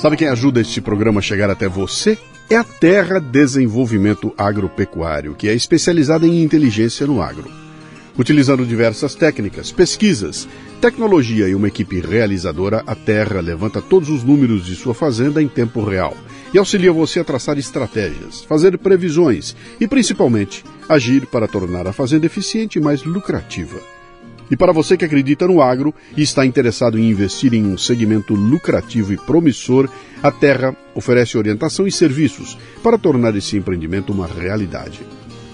Sabe quem ajuda este programa a chegar até você? É a Terra Desenvolvimento Agropecuário, que é especializada em inteligência no agro. Utilizando diversas técnicas, pesquisas, tecnologia e uma equipe realizadora, a Terra levanta todos os números de sua fazenda em tempo real e auxilia você a traçar estratégias, fazer previsões e, principalmente, agir para tornar a fazenda eficiente e mais lucrativa. E para você que acredita no agro e está interessado em investir em um segmento lucrativo e promissor, a Terra oferece orientação e serviços para tornar esse empreendimento uma realidade.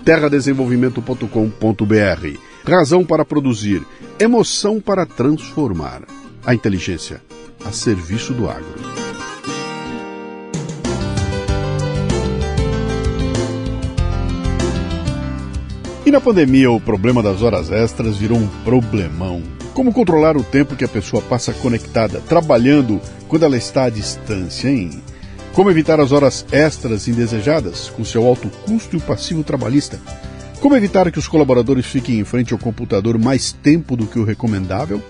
terradesenvolvimento.com.br Razão para produzir, emoção para transformar. A inteligência a serviço do agro. E na pandemia, o problema das horas extras virou um problemão. Como controlar o tempo que a pessoa passa conectada, trabalhando, quando ela está à distância, hein? Como evitar as horas extras indesejadas, com seu alto custo e o passivo trabalhista? Como evitar que os colaboradores fiquem em frente ao computador mais tempo do que o recomendável?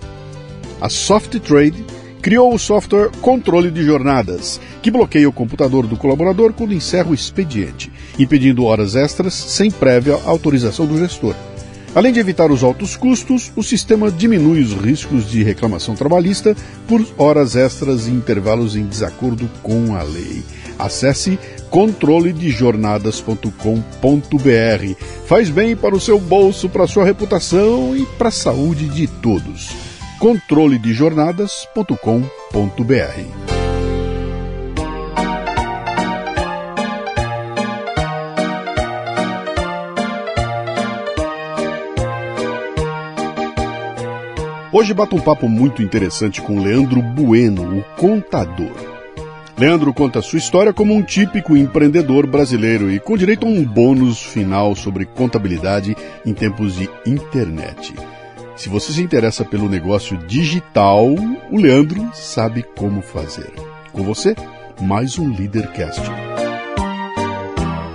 A Soft Trade criou o software Controle de Jornadas, que bloqueia o computador do colaborador quando encerra o expediente, impedindo horas extras sem prévia autorização do gestor. Além de evitar os altos custos, o sistema diminui os riscos de reclamação trabalhista por horas extras e intervalos em desacordo com a lei. Acesse controledejornadas.com.br. Faz bem para o seu bolso, para a sua reputação e para a saúde de todos controledejornadas.com.br. Hoje bato um papo muito interessante com Leandro Bueno, o contador. Leandro conta sua história como um típico empreendedor brasileiro e com direito a um bônus final sobre contabilidade em tempos de internet. Se você se interessa pelo negócio digital, o Leandro sabe como fazer. Com você, mais um Leadercast.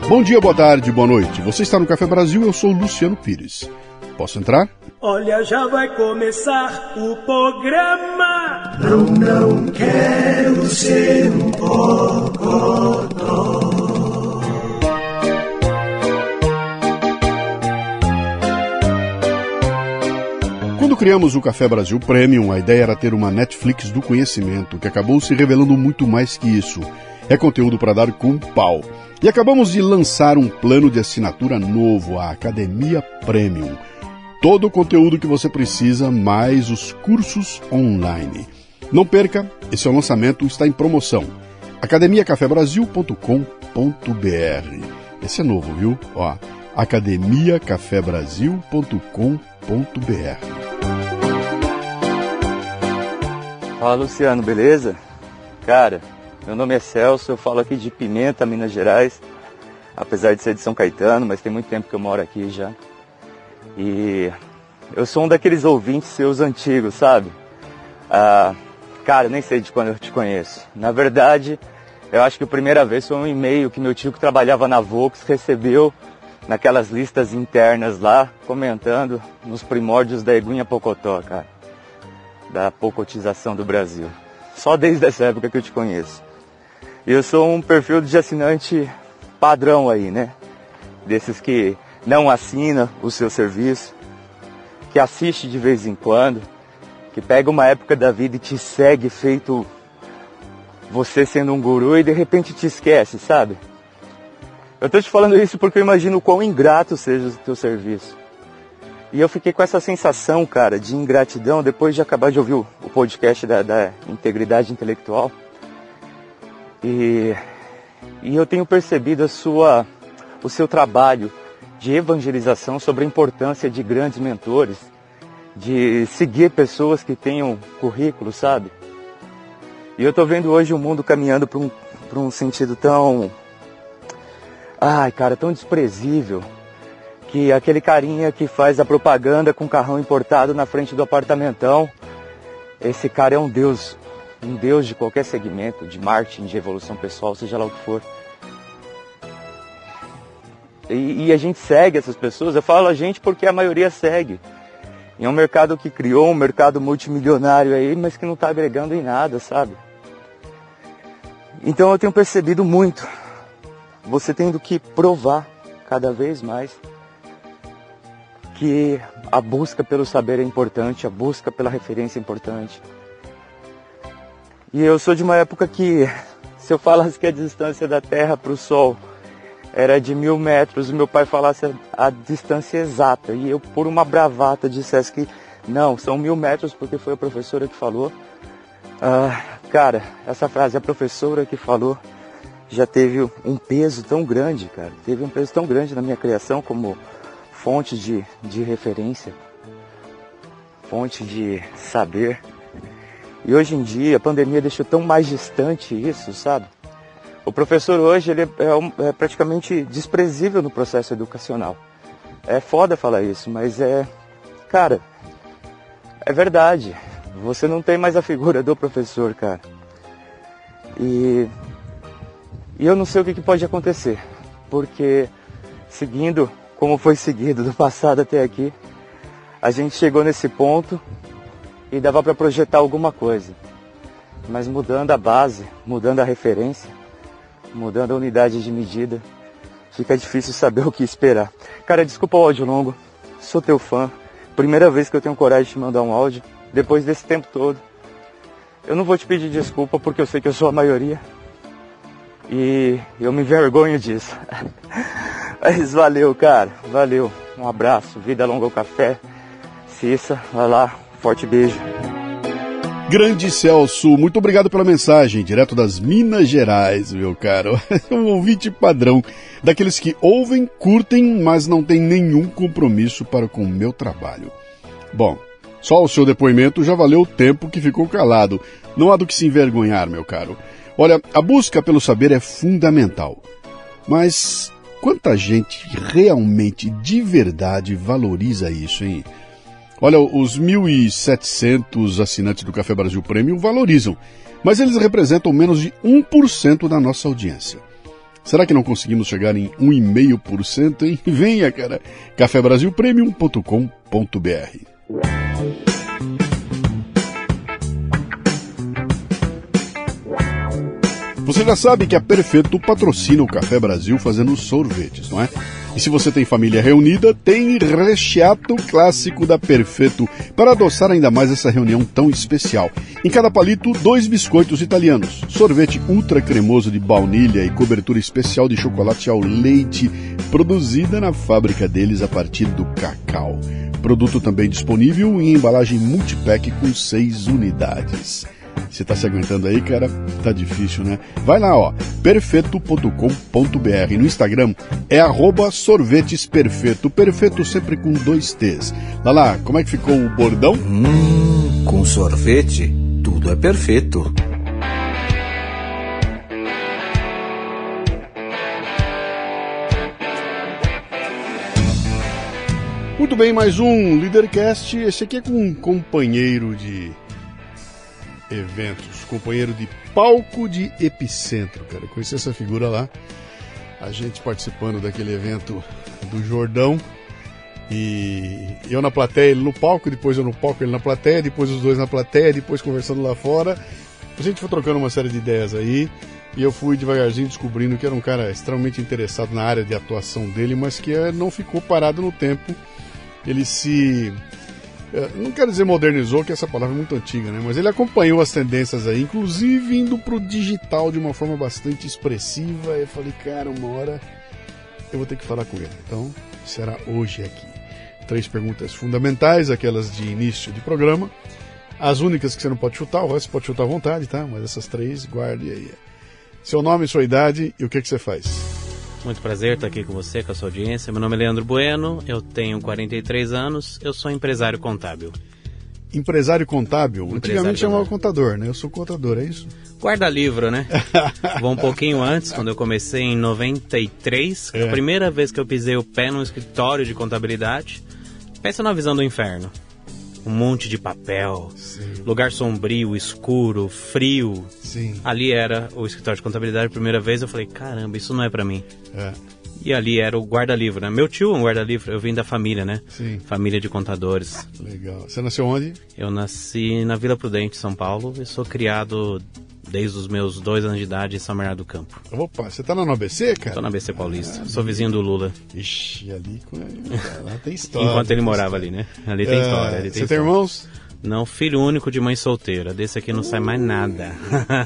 Bom dia, boa tarde, boa noite. Você está no Café Brasil, eu sou o Luciano Pires. Posso entrar? Olha, já vai começar o programa. Não, não quero ser um bocodó. Criamos o Café Brasil Premium, a ideia era ter uma Netflix do conhecimento, que acabou se revelando muito mais que isso. É conteúdo para dar com pau. E acabamos de lançar um plano de assinatura novo, a Academia Premium. Todo o conteúdo que você precisa, mais os cursos online. Não perca, esse é o lançamento, está em promoção. academiacafebrasil.com.br. Esse é novo, viu? Ó, academiacafebrasil.com.br. Fala Luciano, beleza? Cara, meu nome é Celso, eu falo aqui de Pimenta, Minas Gerais, apesar de ser de São Caetano, mas tem muito tempo que eu moro aqui já. E eu sou um daqueles ouvintes seus antigos, sabe? Ah, cara, nem sei de quando eu te conheço. Na verdade, eu acho que a primeira vez foi um e-mail que meu tio que trabalhava na Vox recebeu naquelas listas internas lá, comentando nos primórdios da Eguinha Pocotó, cara da poucotização do Brasil. Só desde essa época que eu te conheço. E eu sou um perfil de assinante padrão aí, né? Desses que não assina o seu serviço, que assiste de vez em quando, que pega uma época da vida e te segue feito você sendo um guru e de repente te esquece, sabe? Eu tô te falando isso porque eu imagino o quão ingrato seja o teu serviço. E eu fiquei com essa sensação, cara, de ingratidão depois de acabar de ouvir o, podcast da, da integridade intelectual. E, e eu tenho percebido a sua, o seu trabalho de evangelização sobre a importância de grandes mentores, de seguir pessoas que tenham currículo, sabe? E eu estou vendo hoje o mundo caminhando para um, um sentido tão. Ai, cara, tão desprezível que aquele carinha que faz a propaganda com carrão importado na frente do apartamentão, esse cara é um deus, um deus de qualquer segmento, de marketing, de evolução pessoal, seja lá o que for. E, e a gente segue essas pessoas, eu falo a gente porque a maioria segue. E é um mercado que criou um mercado multimilionário aí, mas que não está agregando em nada, sabe? Então eu tenho percebido muito você tendo que provar cada vez mais que a busca pelo saber é importante, a busca pela referência é importante. E eu sou de uma época que, se eu falasse que a distância da Terra para o Sol era de mil metros, meu pai falasse a, a distância exata e eu, por uma bravata, dissesse que não, são mil metros porque foi a professora que falou. Ah, cara, essa frase, a professora que falou, já teve um peso tão grande, cara. Teve um peso tão grande na minha criação como fonte de, de referência, fonte de saber. E hoje em dia a pandemia deixou tão mais distante isso, sabe? O professor hoje ele é, é, praticamente desprezível no processo educacional. É foda falar isso, mas é, cara, é verdade. Você não tem mais a figura do professor, cara. E, e eu não sei o que, que pode acontecer, porque seguindo como foi seguido do passado até aqui, a gente chegou nesse ponto e dava para projetar alguma coisa. Mas mudando a base, mudando a referência, mudando a unidade de medida, fica difícil saber o que esperar. Cara, desculpa o áudio longo, sou teu fã. Primeira vez que eu tenho coragem de te mandar um áudio, depois desse tempo todo. Eu não vou te pedir desculpa porque eu sei que eu sou a maioria. E eu me envergonho disso. Mas valeu, cara. Valeu. Um abraço. Vida longa ao café. Cissa, vai lá. Forte beijo. Grande Celso, muito obrigado pela mensagem, direto das Minas Gerais, meu caro. um ouvinte padrão, daqueles que ouvem, curtem, mas não tem nenhum compromisso para com o meu trabalho. Bom, só o seu depoimento já valeu o tempo que ficou calado. Não há do que se envergonhar, meu caro. Olha, a busca pelo saber é fundamental. Mas Quanta gente realmente, de verdade, valoriza isso, hein? Olha, os 1.700 assinantes do Café Brasil Premium valorizam, mas eles representam menos de 1% da nossa audiência. Será que não conseguimos chegar em 1,5%, hein? Venha, cara! cafebrasilpremium.com.br Você já sabe que a Perfeito patrocina o Café Brasil fazendo sorvetes, não é? E se você tem família reunida, tem recheado clássico da Perfeito para adoçar ainda mais essa reunião tão especial. Em cada palito, dois biscoitos italianos, sorvete ultra cremoso de baunilha e cobertura especial de chocolate ao leite, produzida na fábrica deles a partir do cacau. Produto também disponível em embalagem multipack com seis unidades. Você tá se aguentando aí, cara? Tá difícil, né? Vai lá, ó, perfeito.com.br. No Instagram é arroba sorvetesperfeito. Perfeito sempre com dois T's. Lá lá, como é que ficou o bordão? Hum, com sorvete, tudo é perfeito. Muito bem, mais um Leadercast. Esse aqui é com um companheiro de eventos, companheiro de palco de Epicentro, cara. Conheci essa figura lá, a gente participando daquele evento do Jordão. E eu na plateia, ele no palco, depois eu no palco, ele na plateia, depois os dois na plateia, depois conversando lá fora. A gente foi trocando uma série de ideias aí e eu fui devagarzinho descobrindo que era um cara extremamente interessado na área de atuação dele, mas que eh, não ficou parado no tempo. Ele se não quero dizer modernizou, que essa palavra é muito antiga, né? Mas ele acompanhou as tendências aí, inclusive indo pro digital de uma forma bastante expressiva. Eu falei, cara, uma hora eu vou ter que falar com ele. Então, será hoje aqui. Três perguntas fundamentais, aquelas de início de programa. As únicas que você não pode chutar, o resto você pode chutar à vontade, tá? Mas essas três, guarde aí. Seu nome, sua idade e o que, que você faz. Muito prazer estar aqui com você, com a sua audiência. Meu nome é Leandro Bueno, eu tenho 43 anos, eu sou empresário contábil. Empresário contábil? Empresário Antigamente chamava contador, né? Eu sou contador, é isso? Guarda-livro, né? Vou um pouquinho antes, quando eu comecei em 93, é. a primeira vez que eu pisei o pé num escritório de contabilidade. Pensa na visão do inferno um monte de papel, Sim. lugar sombrio, escuro, frio. Sim. Ali era o escritório de contabilidade. A primeira vez eu falei, caramba, isso não é para mim. É. E ali era o guarda-livro, né? Meu tio é um guarda-livro, eu vim da família, né? Sim. Família de contadores. Legal. Você nasceu onde? Eu nasci na Vila Prudente, São Paulo, e sou criado desde os meus dois anos de idade em São Bernardo do Campo. Opa, você tá no ABC, cara? Tô na ABC Paulista. Sou vizinho do Lula. Ixi, ali lá tem história. Enquanto ele morava ali, né? Ali tem É, história. Ali tem Você tem história. irmãos? Não, filho único de mãe solteira. Desse aqui não sai mais nada.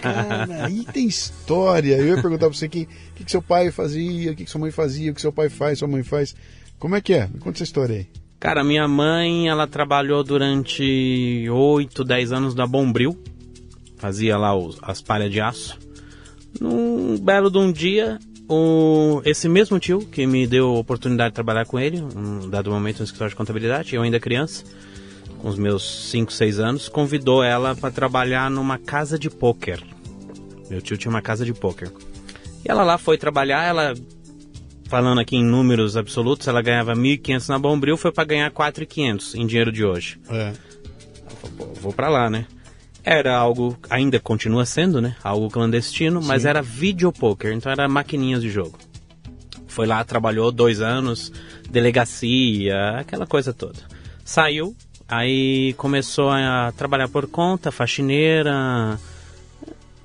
Cara, aí tem história. Eu ia perguntar pra você que- o que, que seu pai fazia, o que, que sua mãe fazia, o que seu pai faz, sua mãe faz. Como é que é? Me conta essa história aí. Cara, minha mãe, ela trabalhou durante 8, 10 anos na Bombril. Fazia lá os- as palhas de aço. Num belo de um dia, o, esse mesmo tio, que me deu a oportunidade de trabalhar com ele, um dado momento no escritório de contabilidade, eu ainda criança, com os meus 5, 6 anos, convidou ela para trabalhar numa casa de pôquer. Meu tio tinha uma casa de pôquer. E ela lá foi trabalhar, ela falando aqui em números absolutos, ela ganhava 1.500 na Bombril, foi para ganhar 4.500 em dinheiro de hoje. É. Vou para lá, né? Era algo, ainda continua sendo, né? Algo clandestino, mas era videopoker, então era maquininhas de jogo. Foi lá, trabalhou dois anos, delegacia, aquela coisa toda. Saiu, aí começou a trabalhar por conta, faxineira,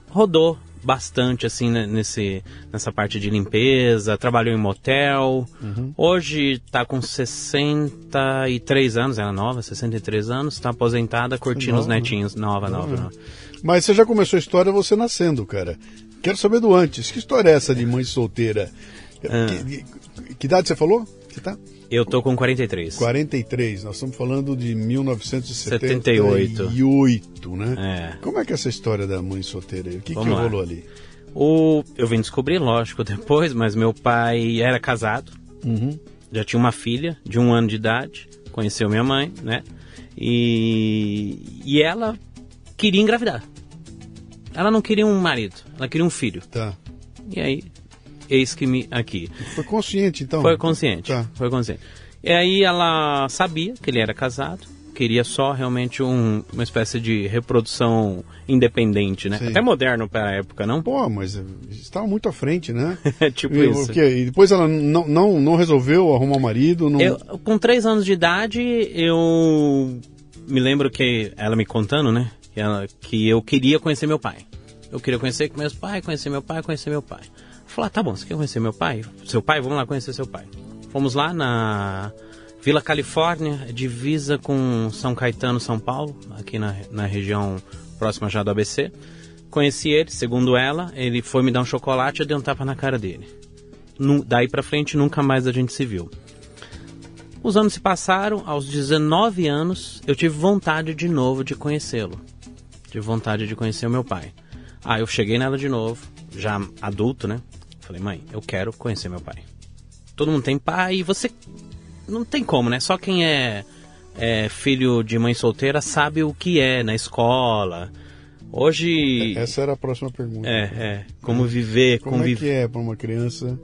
rodou bastante assim né, nesse nessa parte de limpeza, trabalhou em motel. Hoje tá com 63 anos, ela é nova, 63 anos, tá aposentada, curtindo os Nova, né? netinhos, nova, nova, nova. Mas você já começou a história você nascendo, cara. Quero saber do antes. Que história é essa de mãe solteira? Ah. Que, que idade você falou? Que tá? Eu tô com 43. 43. Nós estamos falando de 1978, né? É. Como é que é essa história da mãe solteira aí? O que, que lá. rolou ali? O, eu vim descobrir, lógico, depois, mas meu pai era casado, Uhum. já tinha uma filha de um ano de idade, conheceu minha mãe, né? E, e ela queria engravidar. Ela não queria um marido, ela queria um filho. Tá. E aí, eis que me aqui. Foi consciente, então? Foi consciente. Tá. Foi consciente. E aí ela sabia que ele era casado, queria só realmente um- uma espécie de reprodução independente, né? Sim. Até moderno para a época, não? Pô, mas estava muito à frente, né? tipo E, isso. o quê? E depois ela não, não, não resolveu arrumar marido? Não... Eu, com três anos de idade, eu me lembro que ela me contando, né? Que, ela- que eu queria conhecer meu pai. Eu queria conhecer meus pais, conhecer meu pai, conhecer meu pai. Falei, ah, tá bom, você quer conhecer meu pai? Seu pai? Vamos lá conhecer seu pai. Fomos lá na Vila Califórnia, divisa com São Caetano, São Paulo, aqui na, na região próxima já do ABC. Conheci ele, segundo ela, ele foi me dar um chocolate e eu dei um tapa na cara dele. Nu- daí pra frente, nunca mais a gente se viu. Os anos se passaram, aos 19 anos, eu tive vontade de novo de conhecê-lo. Tive vontade de conhecer o meu pai. Ah, eu cheguei nela de novo, já adulto, né? Falei, mãe, eu quero conhecer meu pai. Todo mundo tem pai e você. Não tem como, né? Só quem é, é filho de mãe solteira sabe o que é na escola. Hoje. Essa era a próxima pergunta. É, é. Como viver, Como é que é para uma criança,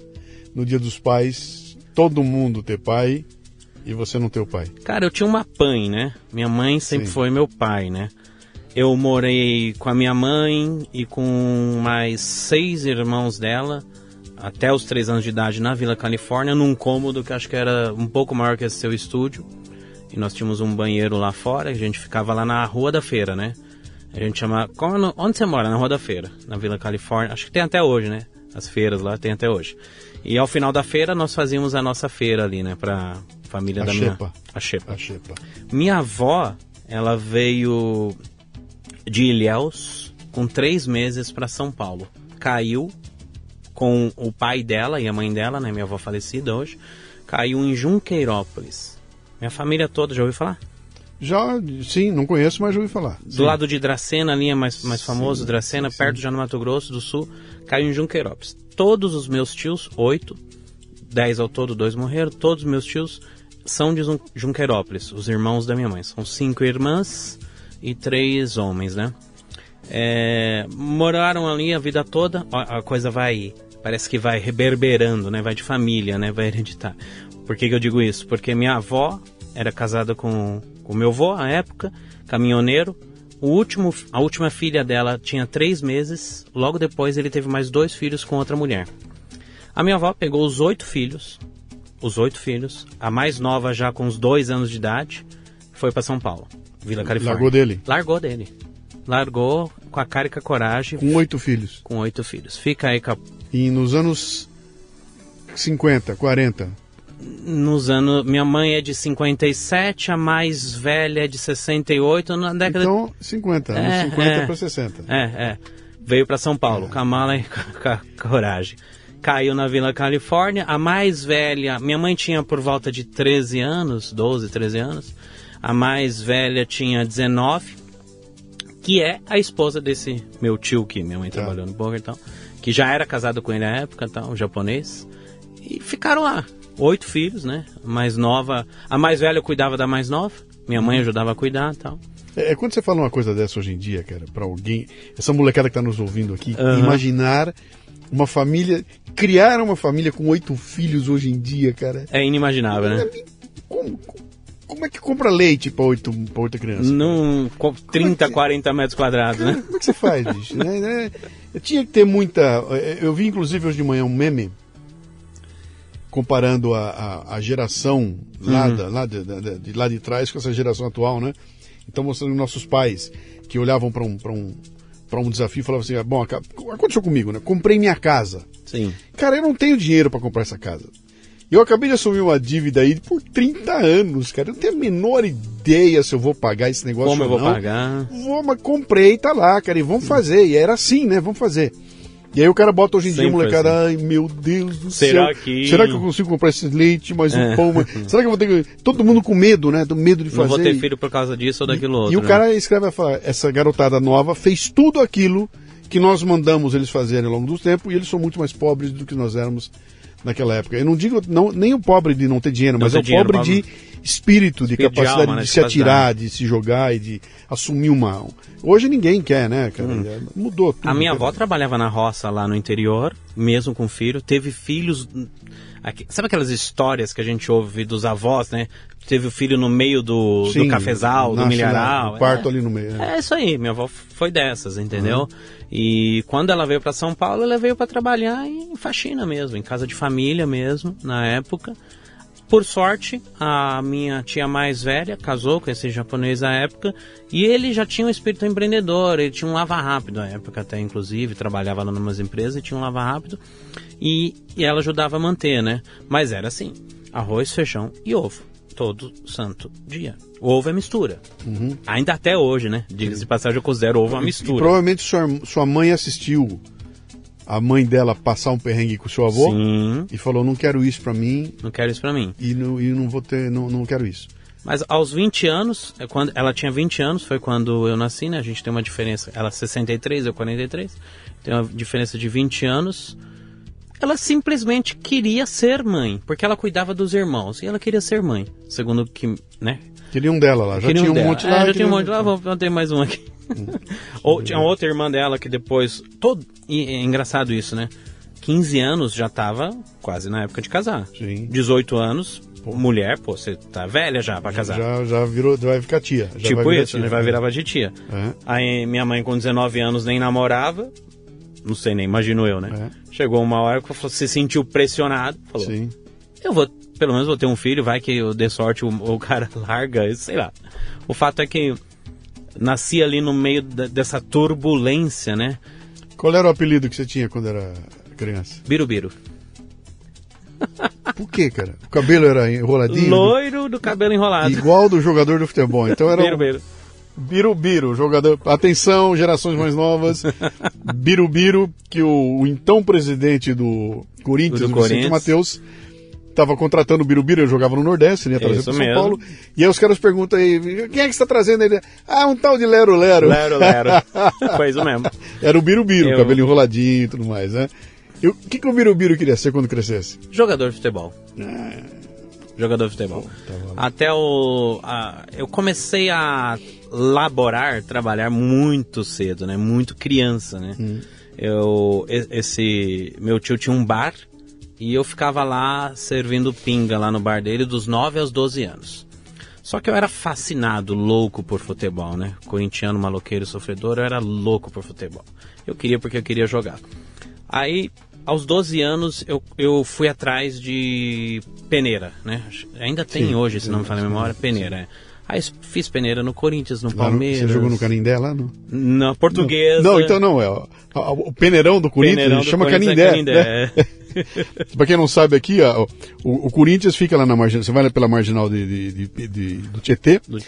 no dia dos pais, todo mundo ter pai e você não ter o pai? Cara, eu tinha uma mãe, né? Minha mãe sempre Sim. foi meu pai, né? Eu morei com a minha mãe e com mais seis irmãos dela até os três anos de idade na Vila Califórnia, num cômodo que acho que era um pouco maior que esse seu estúdio. E nós tínhamos um banheiro lá fora, a gente ficava lá na Rua da Feira, né? A gente chama. como é onde você mora? Na Rua da Feira, na Vila Califórnia. Acho que tem até hoje, né? As feiras lá tem até hoje. E ao final da feira nós fazíamos a nossa feira ali, né? Pra família A da minha. xepa. A Xepa. A xepa. Minha avó, ela veio de Ilhéus com três meses para São Paulo. Caiu com o pai dela e a mãe dela, né? Minha avó falecida hoje. Caiu em Junqueirópolis. Minha família toda, já ouviu falar? Já, sim, não conheço, mas já ouvi falar. Do lado de Dracena, a linha mais, mais famosa, Dracena, sim, perto já no Mato Grosso do Sul, caiu em Junqueirópolis. Todos os meus tios, oito, dez ao todo, dois morreram, todos os meus tios são de Jun- Junqueirópolis, os irmãos da minha mãe. São cinco irmãs e três homens, né? É, moraram ali a vida toda, a, a coisa vai, parece que vai reverberando, né? Vai de família, né? Vai hereditar. Por que, que eu digo isso? Porque minha avó era casada com o meu avô, à época, caminhoneiro. O último, a última filha dela tinha três meses. Logo depois ele teve mais dois filhos com outra mulher. A minha avó pegou os oito filhos, os oito filhos, a mais nova já com uns dois anos de idade, foi para São Paulo, Vila Califórnia. Largou dele? Largou dele. Largou com a cara e com a coragem. Com oito filhos. Com oito filhos. Fica aí com a... E nos anos 50, 40? Nos anos. Minha mãe é de 57, a mais velha é de 68, na década. Então, 50, anos É, 50 é. para 60. É, é. Veio para São Paulo, com a mala e coragem. Caiu na Vila Califórnia. A mais velha, minha mãe tinha por volta de 13 anos, 12, 13 anos. A mais velha tinha 19, que é a esposa desse meu tio que minha mãe Tá. trabalhou no poker e tal, que já era casado com ele na época, tal, um japonês. E ficaram lá. Oito filhos, né? A mais nova, a mais velha cuidava da mais nova. Minha mãe ajudava a cuidar, e tal. É, é quando você fala uma coisa dessa hoje em dia, cara, para alguém, essa molecada que tá nos ouvindo aqui, Aham. imaginar uma família, criar uma família com oito filhos hoje em dia, cara. É inimaginável, né? Como, como é que compra leite para oito, pra oito crianças? Num co- 30, que- 40 metros quadrados, né? Como é que você faz, bicho? né? Né? Eu tinha que ter muita. Eu vi, inclusive, hoje de manhã um meme comparando a, a, a geração lá, da- lá de, de- de lá de trás com essa geração atual, né? Então, mostrando nossos pais que olhavam para um, pra um, pra um desafio e falavam assim: ah, bom, aconteceu comigo, né? Comprei minha casa. Sim. Cara, eu não tenho dinheiro para comprar essa casa. Eu acabei de assumir uma dívida aí por 30 anos, cara. Eu não tenho a menor ideia se eu vou pagar esse negócio Como eu ou vou não. pagar? Vou, mas comprei, tá lá, cara, e vamos fazer. E era assim, né? Vamos fazer. E aí o cara bota hoje em dia, molecada, ai meu Deus do Será céu. que- Será que eu consigo comprar esse leite, mais um É. pão? mais- Será que eu vou ter que. Todo mundo com medo, né? Do medo de fazer. Não vou ter filho por causa disso ou daquilo outro. E o né? cara escreve, fala, essa garotada nova fez tudo aquilo que nós mandamos eles fazerem ao longo do tempo e eles são muito mais pobres do que nós éramos naquela época. Eu não digo não, nem o pobre de não ter dinheiro, Não mas é o dinheiro, pobre de espírito, de Espírito de capacidade de, alma, né, de se atirar, de se jogar e de assumir uma. Hoje ninguém quer, né, cara? É, Mudou tudo. Hum. A minha avó trabalhava na roça lá no interior, mesmo com filho, teve filhos. Aqui- sabe aquelas histórias que a gente ouve dos avós, né? Teve o filho no meio do, do Sim, cafezal, do nasce lá, milharal. no quarto é. ali no meio. é. É isso aí, minha avó foi dessas, entendeu? E quando ela veio para São Paulo, ela veio para trabalhar em faxina mesmo, em casa de família mesmo, na época. Por sorte, a minha tia mais velha casou com esse japonês na época e ele já tinha um espírito empreendedor, ele tinha um lava rápido na época até, inclusive, trabalhava lá numas empresas e tinha um lava rápido e, e ela ajudava a manter, né? Mas era assim, arroz, feijão e ovo, todo santo dia. Ovo é mistura. Ainda até hoje, né? Diga-se de passagem, eu considero ovo uma E mistura. provavelmente sua, sua mãe assistiu a mãe dela passar um perrengue com o seu avô Sim, e falou: não quero isso pra mim não quero isso pra mim. e não, e não vou ter, não, não quero isso. Mas aos 20 anos, é quando ela tinha 20 anos, foi quando eu nasci, né? A gente tem uma diferença, ela é 63, eu 43. Tem uma diferença de 20 anos. Ela simplesmente queria ser mãe, porque ela cuidava dos irmãos e ela queria ser mãe, segundo que, né? Queria um dela lá, já Queria tinha um dela. monte É, lá. já queria tinha um um- monte lá, vou ter mais um aqui. Ou tinha outra irmã dela que depois, todo, e é engraçado isso, né? 15 anos já tava quase na época de casar. Sim. 18 anos, mulher, pô, você tá velha já pra casar. Já, já virou, vai ficar tia. já Tipo isso, tia. né? vai virar pra titia. É. Aí minha mãe com 19 anos nem namorava, não sei nem, imagino eu, né? Chegou uma hora que se sentiu pressionado, falou, Sim. eu vou, pelo menos vou ter um filho, vai que eu dê sorte, o, o cara larga, sei lá. O fato é que nasci ali no meio da- dessa turbulência, né? Qual era o apelido que você tinha quando era criança? Birubiru. Por quê, cara? O cabelo era enroladinho? Loiro do cabelo enrolado. Igual do jogador do futebol. Então era. um Birubiru. Birubiru, jogador. Atenção, gerações mais novas. Birubiru, que o, o então presidente do Corinthians, Do o Vicente Corinthians. Matheus, estava contratando o Birubiru, ele jogava no Nordeste, ia trazer Isso para São mesmo. Paulo. E aí os caras perguntam aí, quem é que está trazendo ele? Ah, um tal de Lero Lero. Lero, lero. Foi isso mesmo. Era o Birubiru, Eu- cabelo enroladinho e tudo mais, né? E o que, que o Birubiru queria ser quando crescesse? Jogador de futebol. Ah. Jogador de futebol. tá Até o. a- eu comecei a laborar, trabalhar muito cedo, né? Muito criança, né? Hum. Eu, esse meu tio tinha um bar e eu ficava lá servindo pinga lá no bar dele dos 9 aos 12 anos. Só que eu era fascinado, louco por futebol, né? Corintiano, maloqueiro, sofredor, eu era louco por futebol. Eu queria porque eu queria jogar. Aí, aos 12 anos, eu, eu fui atrás de peneira, né? Ainda tem Sim, hoje, se não me falha a memória, peneira. é. Aí fiz peneira no Corinthians, no Lá Palmeiras. Você jogou no Canindé lá? No... Na portuguesa. Não, então não. É, o, o peneirão do Corinthians Peneirão do chama Corinthians Canindé. é né? pra quem não sabe aqui, ó, o, o Corinthians fica lá na marginal. Você vai lá pela marginal de, de- de- de- do Tietê. Do-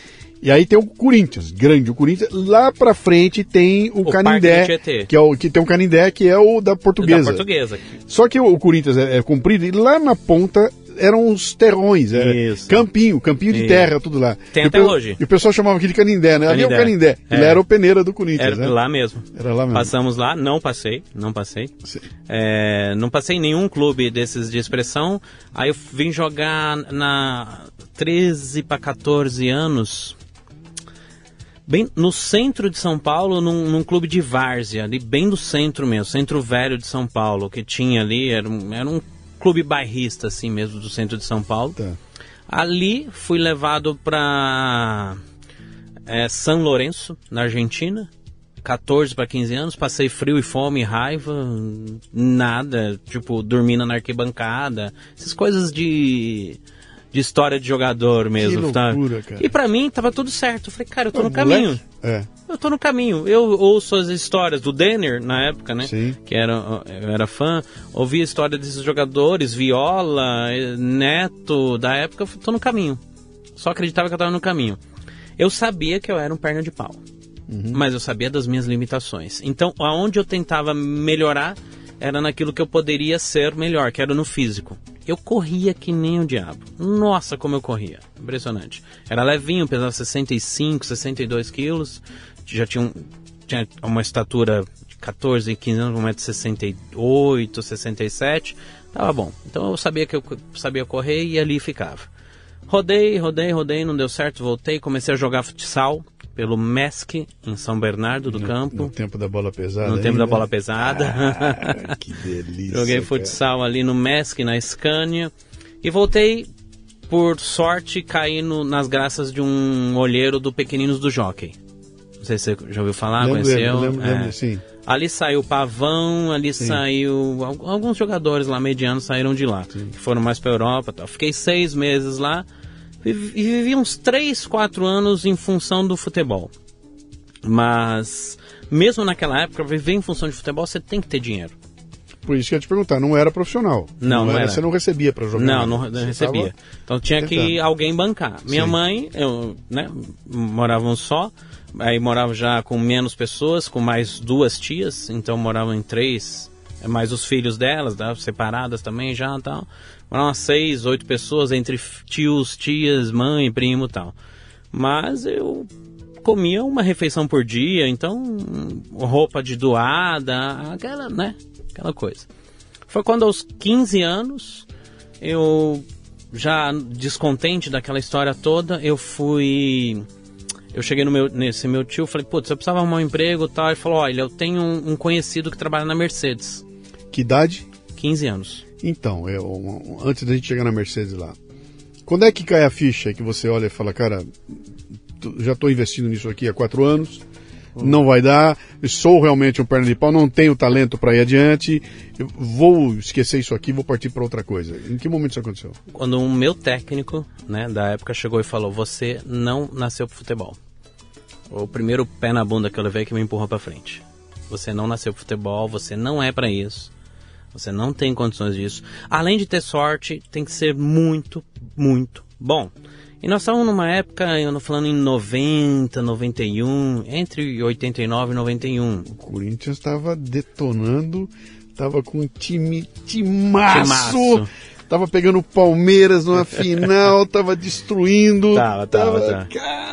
E aí tem o Corinthians, grande o Corinthians. Lá pra frente tem o, O Canindé, que é o que tem um Canindé que é o da portuguesa. Da portuguesa. Só que o, o Corinthians é, é comprido e lá na ponta eram os terrões, é, Isso. campinho, campinho de Isso. terra, tudo lá. Tem E o até pe- hoje. E o pessoal chamava aqui de Canindé, né? Ali é o Canindé. Canindé. Ele É. era o peneira do Corinthians, Era né? lá mesmo. Era lá mesmo. Passamos lá, não passei, não passei. É, não passei em nenhum clube desses de expressão. Aí eu vim jogar na 13 para 14 anos, bem no centro de São Paulo, num, num clube de várzea, ali bem do centro mesmo, centro velho de São Paulo, que tinha ali, era um, era um clube bairrista assim mesmo do centro de São Paulo. Tá. Ali fui levado para São Lourenço, na Argentina. 14 para 15 anos, passei frio e fome e raiva, nada, tipo, dormindo na arquibancada, essas coisas de, de história de jogador mesmo, tá? loucura, cara. E pra mim tava tudo certo. Eu falei, cara, eu tô no Ah, caminho. moleque? É. Eu tô no caminho. Eu ouço as histórias do Denner na época, né? Sim. Que era, eu era fã. Ouvi a história desses jogadores, Viola, Neto, da época. Eu falei, tô no caminho. Só acreditava que eu tava no caminho. Eu sabia que eu era um perna de pau. Mas eu sabia das minhas limitações. Então, aonde eu tentava melhorar era naquilo que eu poderia ser melhor, que era no físico. Eu corria que nem o diabo. Nossa, como eu corria. Impressionante. Era levinho, pesava 65, 62 quilos. Já tinha, um, tinha uma estatura de 14, 15 anos, 1,68m, 67 Tava bom. Então eu sabia que eu sabia correr e ali ficava. Rodei, rodei, rodei, não deu certo, voltei, comecei a jogar futsal pelo MESC em São Bernardo do Campo. No tempo da bola pesada. No tempo da ainda. bola pesada. Ah, que delícia. Joguei cara. futsal ali no MESC, na Scania. E voltei, por sorte, caí no- nas graças de um olheiro do Pequeninos do Jockey. Não sei se você já ouviu falar, Lembro, conheceu. lembro, É. lembro, sim. Ali saiu Pavão, ali saiu. al- Alguns jogadores lá medianos saíram de lá, que foram mais pra Europa. Tal. Fiquei seis meses lá e, vivi uns três, quatro anos em função do futebol. Mas, mesmo naquela época, viver em função de futebol, você tem que ter dinheiro. Por isso que eu ia te perguntar, não era profissional. Não, não era. Você não recebia pra jogar. Não, não, Você não recebia. Então tinha que tentando. alguém bancar. Minha Sim. mãe, eu, né, moravam só, aí morava já com menos pessoas, com mais duas tias, então moravam em três, é, mais os filhos delas, tá, separadas também já e tal. Moravam seis, oito pessoas, entre tios, tias, mãe, primo e tal. Mas eu comia uma refeição por dia, então roupa de doada, aquela, né, aquela coisa. Foi quando aos 15 anos eu já descontente daquela história toda, eu fui eu cheguei no meu, nesse meu tio, falei, putz, eu precisava arrumar um emprego e tal. Ele falou, olha, eu tenho um, um conhecido que trabalha na Mercedes. Que idade? 15 anos. Então, eu, antes da gente chegar na Mercedes lá, quando é que cai a ficha que você olha e fala, cara, já estou investindo nisso aqui há quatro anos, não vai dar, sou realmente um perna de pau, não tenho talento para ir adiante, vou esquecer isso aqui, vou partir para outra coisa. Em que momento isso aconteceu? Quando o meu técnico, né, da época chegou e falou, você não nasceu pro futebol. O primeiro pé na bunda que eu levei que me empurrou pra frente. Você não nasceu pro futebol, você não é pra isso. Você não tem condições disso. Além de ter sorte, tem que ser muito, muito bom. E nós estamos numa época, eu não falando em 90, 91, entre 89 e 91. O Corinthians estava detonando, estava com um time timaço, Timaço. Tava pegando o Palmeiras numa final, tava destruindo. Tava, tava, tava.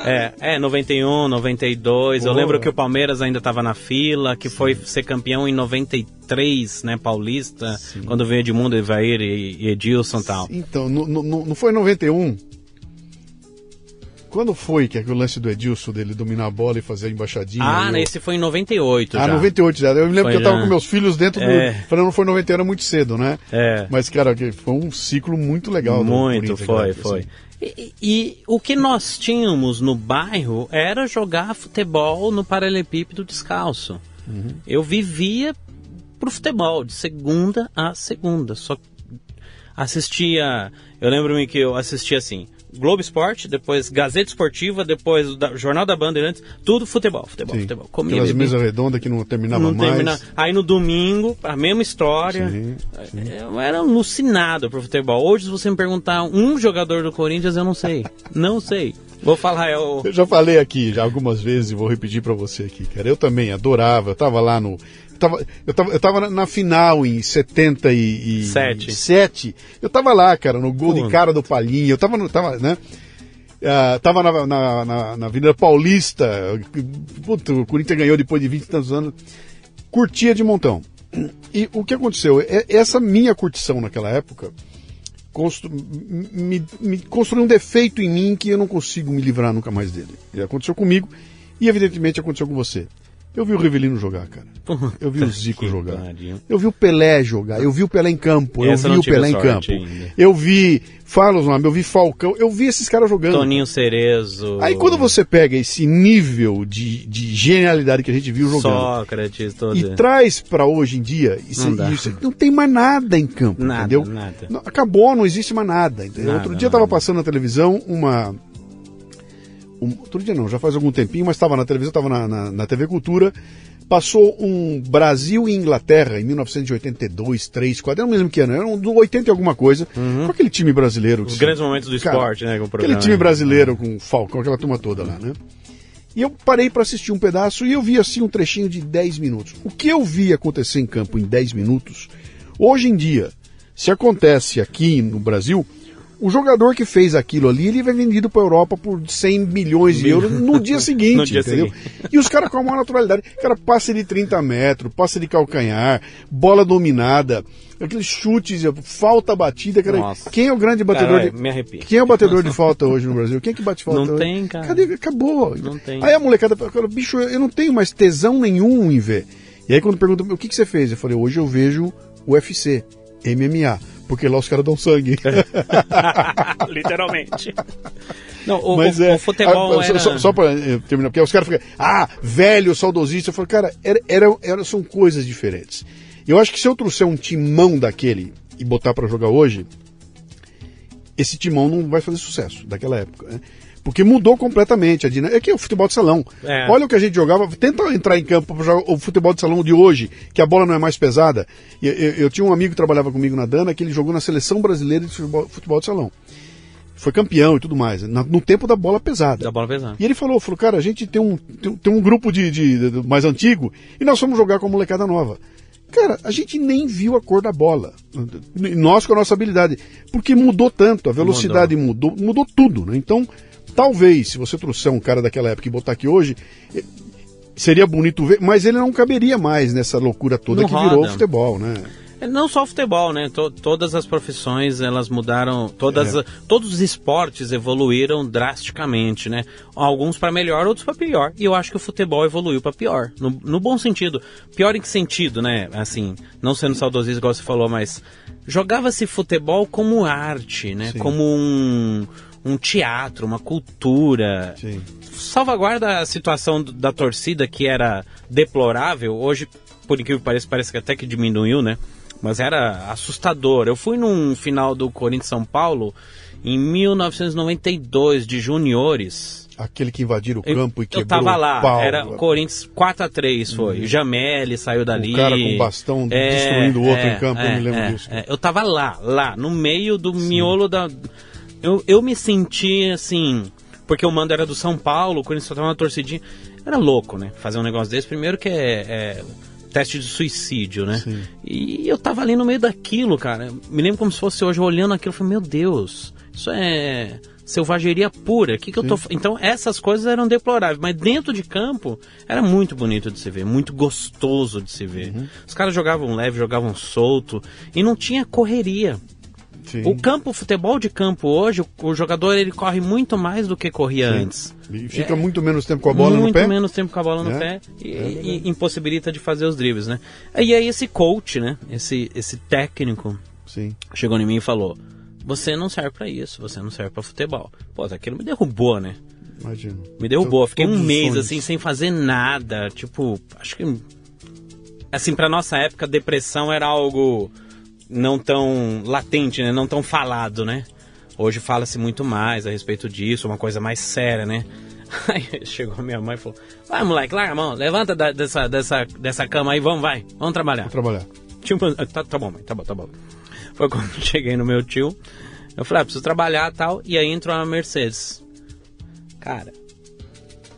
É, é, 91, 92. Eu lembro que o Palmeiras ainda estava na fila, que foi ser campeão em 93, né, paulista, quando veio Edmundo, Evair e, Edilson e tal. Então, no- no- não foi em 91? Quando foi que é o lance do Edilson dele dominar a bola e fazer a embaixadinha? Ah, eu- esse foi em 98 Ah, já. 98 já. Eu me lembro Foi que eu tava já. com meus filhos dentro É. do. Falando, não foi 91, era muito cedo, né? É. Mas, cara, foi um ciclo muito legal. do Muito, Corinthians, foi, cara, foi. assim. E, e- e o que nós tínhamos no bairro era jogar futebol no paralelepípedo descalço. Eu vivia pro futebol, de segunda a segunda. Só assistia. Eu lembro-me que eu assistia assim. Globo Esporte, depois Gazeta Esportiva, depois o da- Jornal da Bandeirantes, tudo futebol, futebol, Sim. futebol. Comia, Aquelas mesas redondas que não terminava Não mais. termina- Aí no domingo, a mesma história. Sim, Eu era alucinado pro futebol. Hoje, se você me perguntar um jogador do Corinthians, eu não sei. Não sei. Vou falar, é o. Eu já falei aqui já algumas vezes e vou repetir pra você aqui, cara. Eu também adorava. Eu tava lá no. Eu tava, eu tava, eu tava na- na final em 77. Sete. Eu tava lá, cara, no gol de Pô. cara do Palhinha. Eu tava, no, tava né? Ah, tava na, na, na, na Avenida Paulista. Puta, o Corinthians ganhou depois de 20 e tantos anos. Curtia de montão. E o que aconteceu? É- Essa minha curtição naquela época constru- me, me construiu um defeito em mim que eu não consigo me livrar nunca mais dele. Ele aconteceu comigo e evidentemente aconteceu com você. Eu vi o Rivelino jogar, cara. Eu vi o Zico jogar. Eu vi o Pelé jogar. Eu vi o Pelé em campo. Essa eu vi o Pelé em campo. ainda. Eu vi, fala os nomes, eu vi Falcão. Eu vi esses caras jogando. Toninho Cerezo. Aí quando você pega esse nível de, de genialidade que a gente viu jogando Sócrates, todo. e traz pra hoje em dia, isso, Não isso não tem mais nada em campo, Nada, entendeu? nada. Acabou, não existe mais nada. Nada, outro dia nada. estava passando na televisão uma. Um- outro dia não, já faz algum tempinho, mas estava na televisão, estava na, na, na TV Cultura. Passou um Brasil e Inglaterra em 1982, 3, 4, eu não lembro que ano, era um do 80 e alguma coisa, com aquele time brasileiro. Uhum. Os grandes momentos do Cara, esporte, né? Com o Aquele programa. time brasileiro com o Falcão, aquela turma toda lá, né? E eu parei para assistir um pedaço e eu vi assim um trechinho de 10 minutos. O que eu vi acontecer em campo em 10 minutos, hoje em dia, se acontece aqui no Brasil, o jogador que fez aquilo ali, ele vai vendido para Europa por 100 milhões de euros no dia seguinte, No dia entendeu? seguinte. E os caras com a maior naturalidade. Cara, passa de 30 metros, passa de calcanhar, bola dominada, aqueles chutes, falta batida, cara. Nossa. Quem é o grande batedor de... me arrepio. Quem é o batedor de falta hoje no Brasil? Quem é que bate falta Não hoje? tem, cara. Cadê? Acabou. Não tem. Aí a molecada fala, bicho, eu não tenho mais tesão nenhum em ver. E aí quando perguntam, o que, que você fez? Eu falei, hoje eu vejo UFC, MMA, porque lá os caras dão sangue. Literalmente. Não, o, Mas o- é. o futebol ah, era... só, só, pra eh, terminar, porque os caras ficam, ah, velho, saudosista. Eu falo, cara, era, era, era- são coisas diferentes. Eu acho que se eu trouxer um timão daquele e botar pra jogar hoje, esse timão não vai fazer sucesso daquela época, né? Porque mudou completamente a dinâmica. É que é o futebol de salão. É. Olha o que a gente jogava. Tenta entrar em campo para jogar o futebol de salão de hoje, que a bola não é mais pesada. Eu, eu- eu tinha um amigo que trabalhava comigo na Dana, que ele jogou na seleção brasileira de futebol, futebol de salão. Foi campeão e tudo mais, na- no tempo da bola pesada. Da bola pesada. E ele falou, falou, cara, a gente tem um, tem, tem um grupo de, de- de- mais antigo e nós fomos jogar com a molecada nova. Cara, a gente nem viu a cor da bola. Nós com a nossa habilidade. Porque mudou tanto, a velocidade mudou, mudou, tudo, né? Então, talvez, se você trouxer um cara daquela época e botar aqui hoje, eh, seria bonito ver, mas ele não caberia mais nessa loucura toda Não que virou o roda. futebol, né? É, Não só o futebol, né? To- todas as profissões elas mudaram, todas, É. todos os esportes evoluíram drasticamente, né? Alguns para melhor, outros para pior. E eu acho que o futebol evoluiu para pior, no, no bom sentido. Pior em que sentido, né? Assim, não sendo saudosista igual você falou, mas jogava-se futebol como arte, né? Sim. Como um um teatro, uma cultura Sim. salvaguarda a situação da torcida que era deplorável. Hoje, por incrível que pareça, parece que até que diminuiu, né? Mas era assustador. Eu fui num final do Corinthians São Paulo em 1992 de juniores. Aquele que invadiram o Eu, campo e eu quebrou tava lá, o pau. era o Corinthians 4 a 3 foi. O Jameli saiu dali. cara com bastão destruindo o outro em campo, eu me lembro é, disso. é. eu tava lá, lá, no meio do miolo da. Eu, eu me senti assim. Porque o mando era do São Paulo, o Corinthians só tava uma torcidinha. Era louco, né? Fazer um negócio desse. Primeiro que é, é teste de suicídio, né? Sim. E eu tava ali no meio daquilo, cara. Me lembro como se fosse hoje olhando aquilo. Eu falei, meu Deus, isso é selvageria pura. Que que eu tô... Então essas coisas eram deploráveis, mas dentro de campo era muito bonito de se ver, muito gostoso de se ver. Uhum. Os caras jogavam leve, jogavam solto e não tinha correria. Sim. O campo, o futebol de campo hoje, o, o jogador ele corre muito mais do que corria antes. E fica muito menos tempo com a bola muito no pé. menos tempo com a bola no É, pé e, é e impossibilita de fazer os dribles, né? E aí esse coach, né? Esse, esse técnico Sim. chegou em mim e falou: Você não serve pra isso, você não serve pra futebol. Pô, aquilo me derrubou, né? Imagino. Me derrubou. São Fiquei um mês sonhos. assim, sem fazer nada. Tipo, acho que. Assim, pra nossa época, depressão era algo não tão latente, né? Não tão falado, né? Hoje fala-se muito mais a respeito disso, uma coisa mais séria, né? Aí chegou minha mãe e falou: Vai, moleque, larga a mão, levanta da, dessa, dessa, dessa cama aí, vamos, vai, vamos trabalhar. Vou trabalhar. Tipo, tá, tá bom, mãe, tá bom, tá bom. Foi quando cheguei no meu tio, eu falei: ah, preciso trabalhar e tal, e aí entrou a Mercedes. Cara,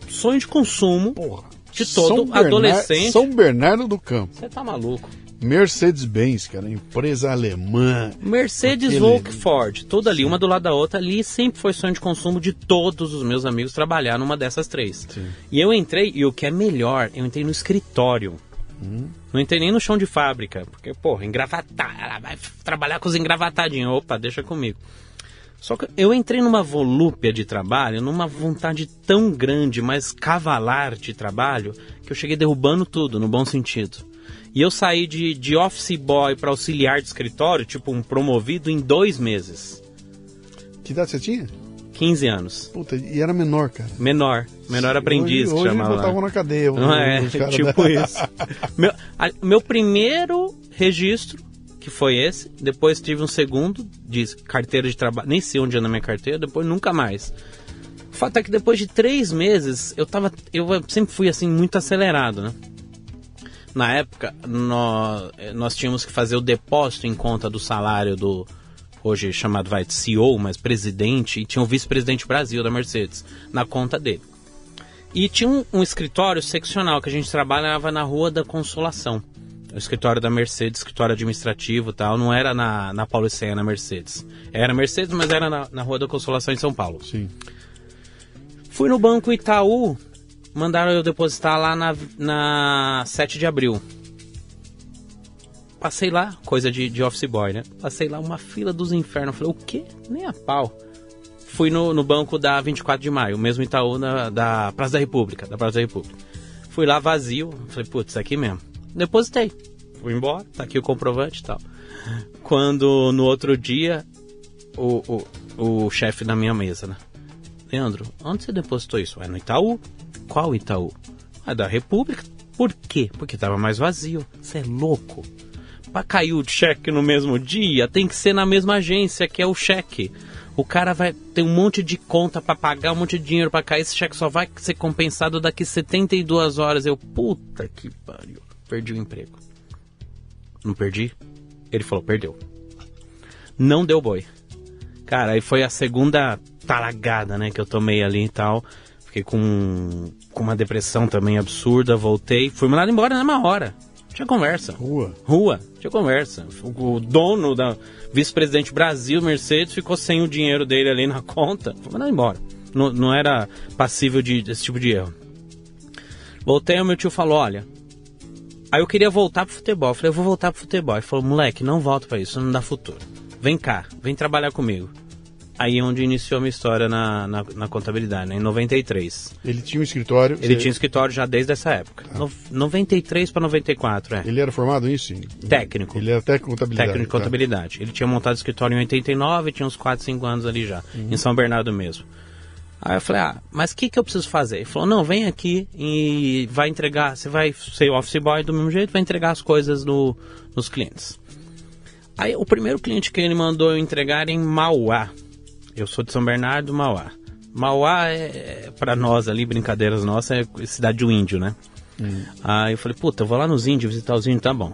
sonho de consumo Porra. de todo São Bernardo- adolescente. São Bernardo do Campo. Você tá maluco. Mercedes-Benz, cara, empresa alemã. Mercedes, Aquele- Volkswagen, Ford, tudo ali, uma do lado da outra, ali sempre foi sonho de consumo de todos os meus amigos trabalhar numa dessas três. Sim. E eu entrei, e o que é melhor, eu entrei no escritório. Não entrei nem no chão de fábrica, porque, porra, engravatar, vai trabalhar com os engravatadinhos. Opa, deixa comigo. Só que eu entrei numa volúpia de trabalho, numa vontade tão grande, mas cavalar de trabalho, que eu cheguei derrubando tudo, no bom sentido. E eu saí de, de office boy para auxiliar de escritório, tipo um promovido, em dois meses. Que idade você tinha? 15 anos. Puta, e era menor, cara. Menor. Menor aprendiz, hoje, que hoje chamava lá. botavam na cadeia. Não é, tipo da- isso. Meu, a- meu primeiro registro, que foi esse, depois tive um segundo de carteira de trabalho, nem sei onde anda minha carteira, depois nunca mais. O fato é que depois de três meses, eu tava. Eu sempre fui assim, muito acelerado, né? Na época, nós, nós tínhamos que fazer o depósito em conta do salário do, hoje chamado vai de CEO, mas presidente, e tinha o vice-presidente Brasil da Mercedes, na conta dele. E tinha um, um escritório seccional que a gente trabalhava na Rua da Consolação. O escritório da Mercedes, escritório administrativo e tal, não era na, na Pauliceia, na Mercedes. Era Mercedes, mas era na, na Rua da Consolação em São Paulo. Sim. Fui no Banco Itaú, mandaram eu depositar lá na, na 7 de abril. Passei lá, coisa de, de office boy, né? Passei lá uma fila dos infernos. Falei, o quê? Nem a pau. Fui no, no banco da 24 de maio, mesmo Itaú na, da Praça da República, da Praça da República. Fui lá vazio, falei, putz, aqui mesmo. Depositei. Fui embora, tá aqui o comprovante e tal. Quando no outro dia, o, o, o chefe da minha mesa, né? Leandro, onde você depositou isso? É no Itaú? Qual Itaú? É da República. Por quê? Porque tava mais vazio. Você é louco. Pra cair o cheque no mesmo dia, tem que ser na mesma agência que é o cheque. O cara vai ter um monte de conta pra pagar, um monte de dinheiro pra cair. Esse cheque só vai ser compensado daqui 72 horas. Eu, puta que pariu. Perdi o emprego. Não perdi? Ele falou, perdeu. Não deu boi. Cara, aí foi a segunda talagada, né, que eu tomei ali e tal. Fiquei com, com uma depressão também absurda, voltei, fui mandado embora na mesma hora. Tinha conversa. Rua. Rua, tinha conversa. O dono da vice-presidente Brasil, Mercedes, ficou sem o dinheiro dele ali na conta. Foi mandado embora. Não, não era passível de, desse tipo de erro. Voltei, o meu tio falou, olha... Aí eu queria voltar pro futebol. Eu falei, eu vou voltar pro futebol. Ele falou, moleque, não volta pra isso, não dá futuro. Vem cá, vem trabalhar comigo. Aí é onde iniciou a minha história na, na, na contabilidade, né? Em 93. Ele tinha um escritório. Ele você- tinha escritório já desde essa época. No, 93 para 94, é. Ele era formado nisso? Técnico. Ele era técnico em contabilidade. Técnico de tá. contabilidade. Ele tinha montado escritório em 89, tinha uns 4, 5 anos ali já, em São Bernardo mesmo. Aí eu falei, ah, mas o que, que eu preciso fazer? Ele falou, não, vem aqui e vai entregar, você vai ser office boy do mesmo jeito, vai entregar as coisas no, nos clientes. Aí o primeiro cliente que ele mandou eu entregar era em Mauá. Eu sou de São Bernardo, Mauá. Mauá é, para nós ali, brincadeiras nossas, é cidade do índio, né? Aí eu falei, puta, eu vou lá nos índios visitar os índios, tá bom.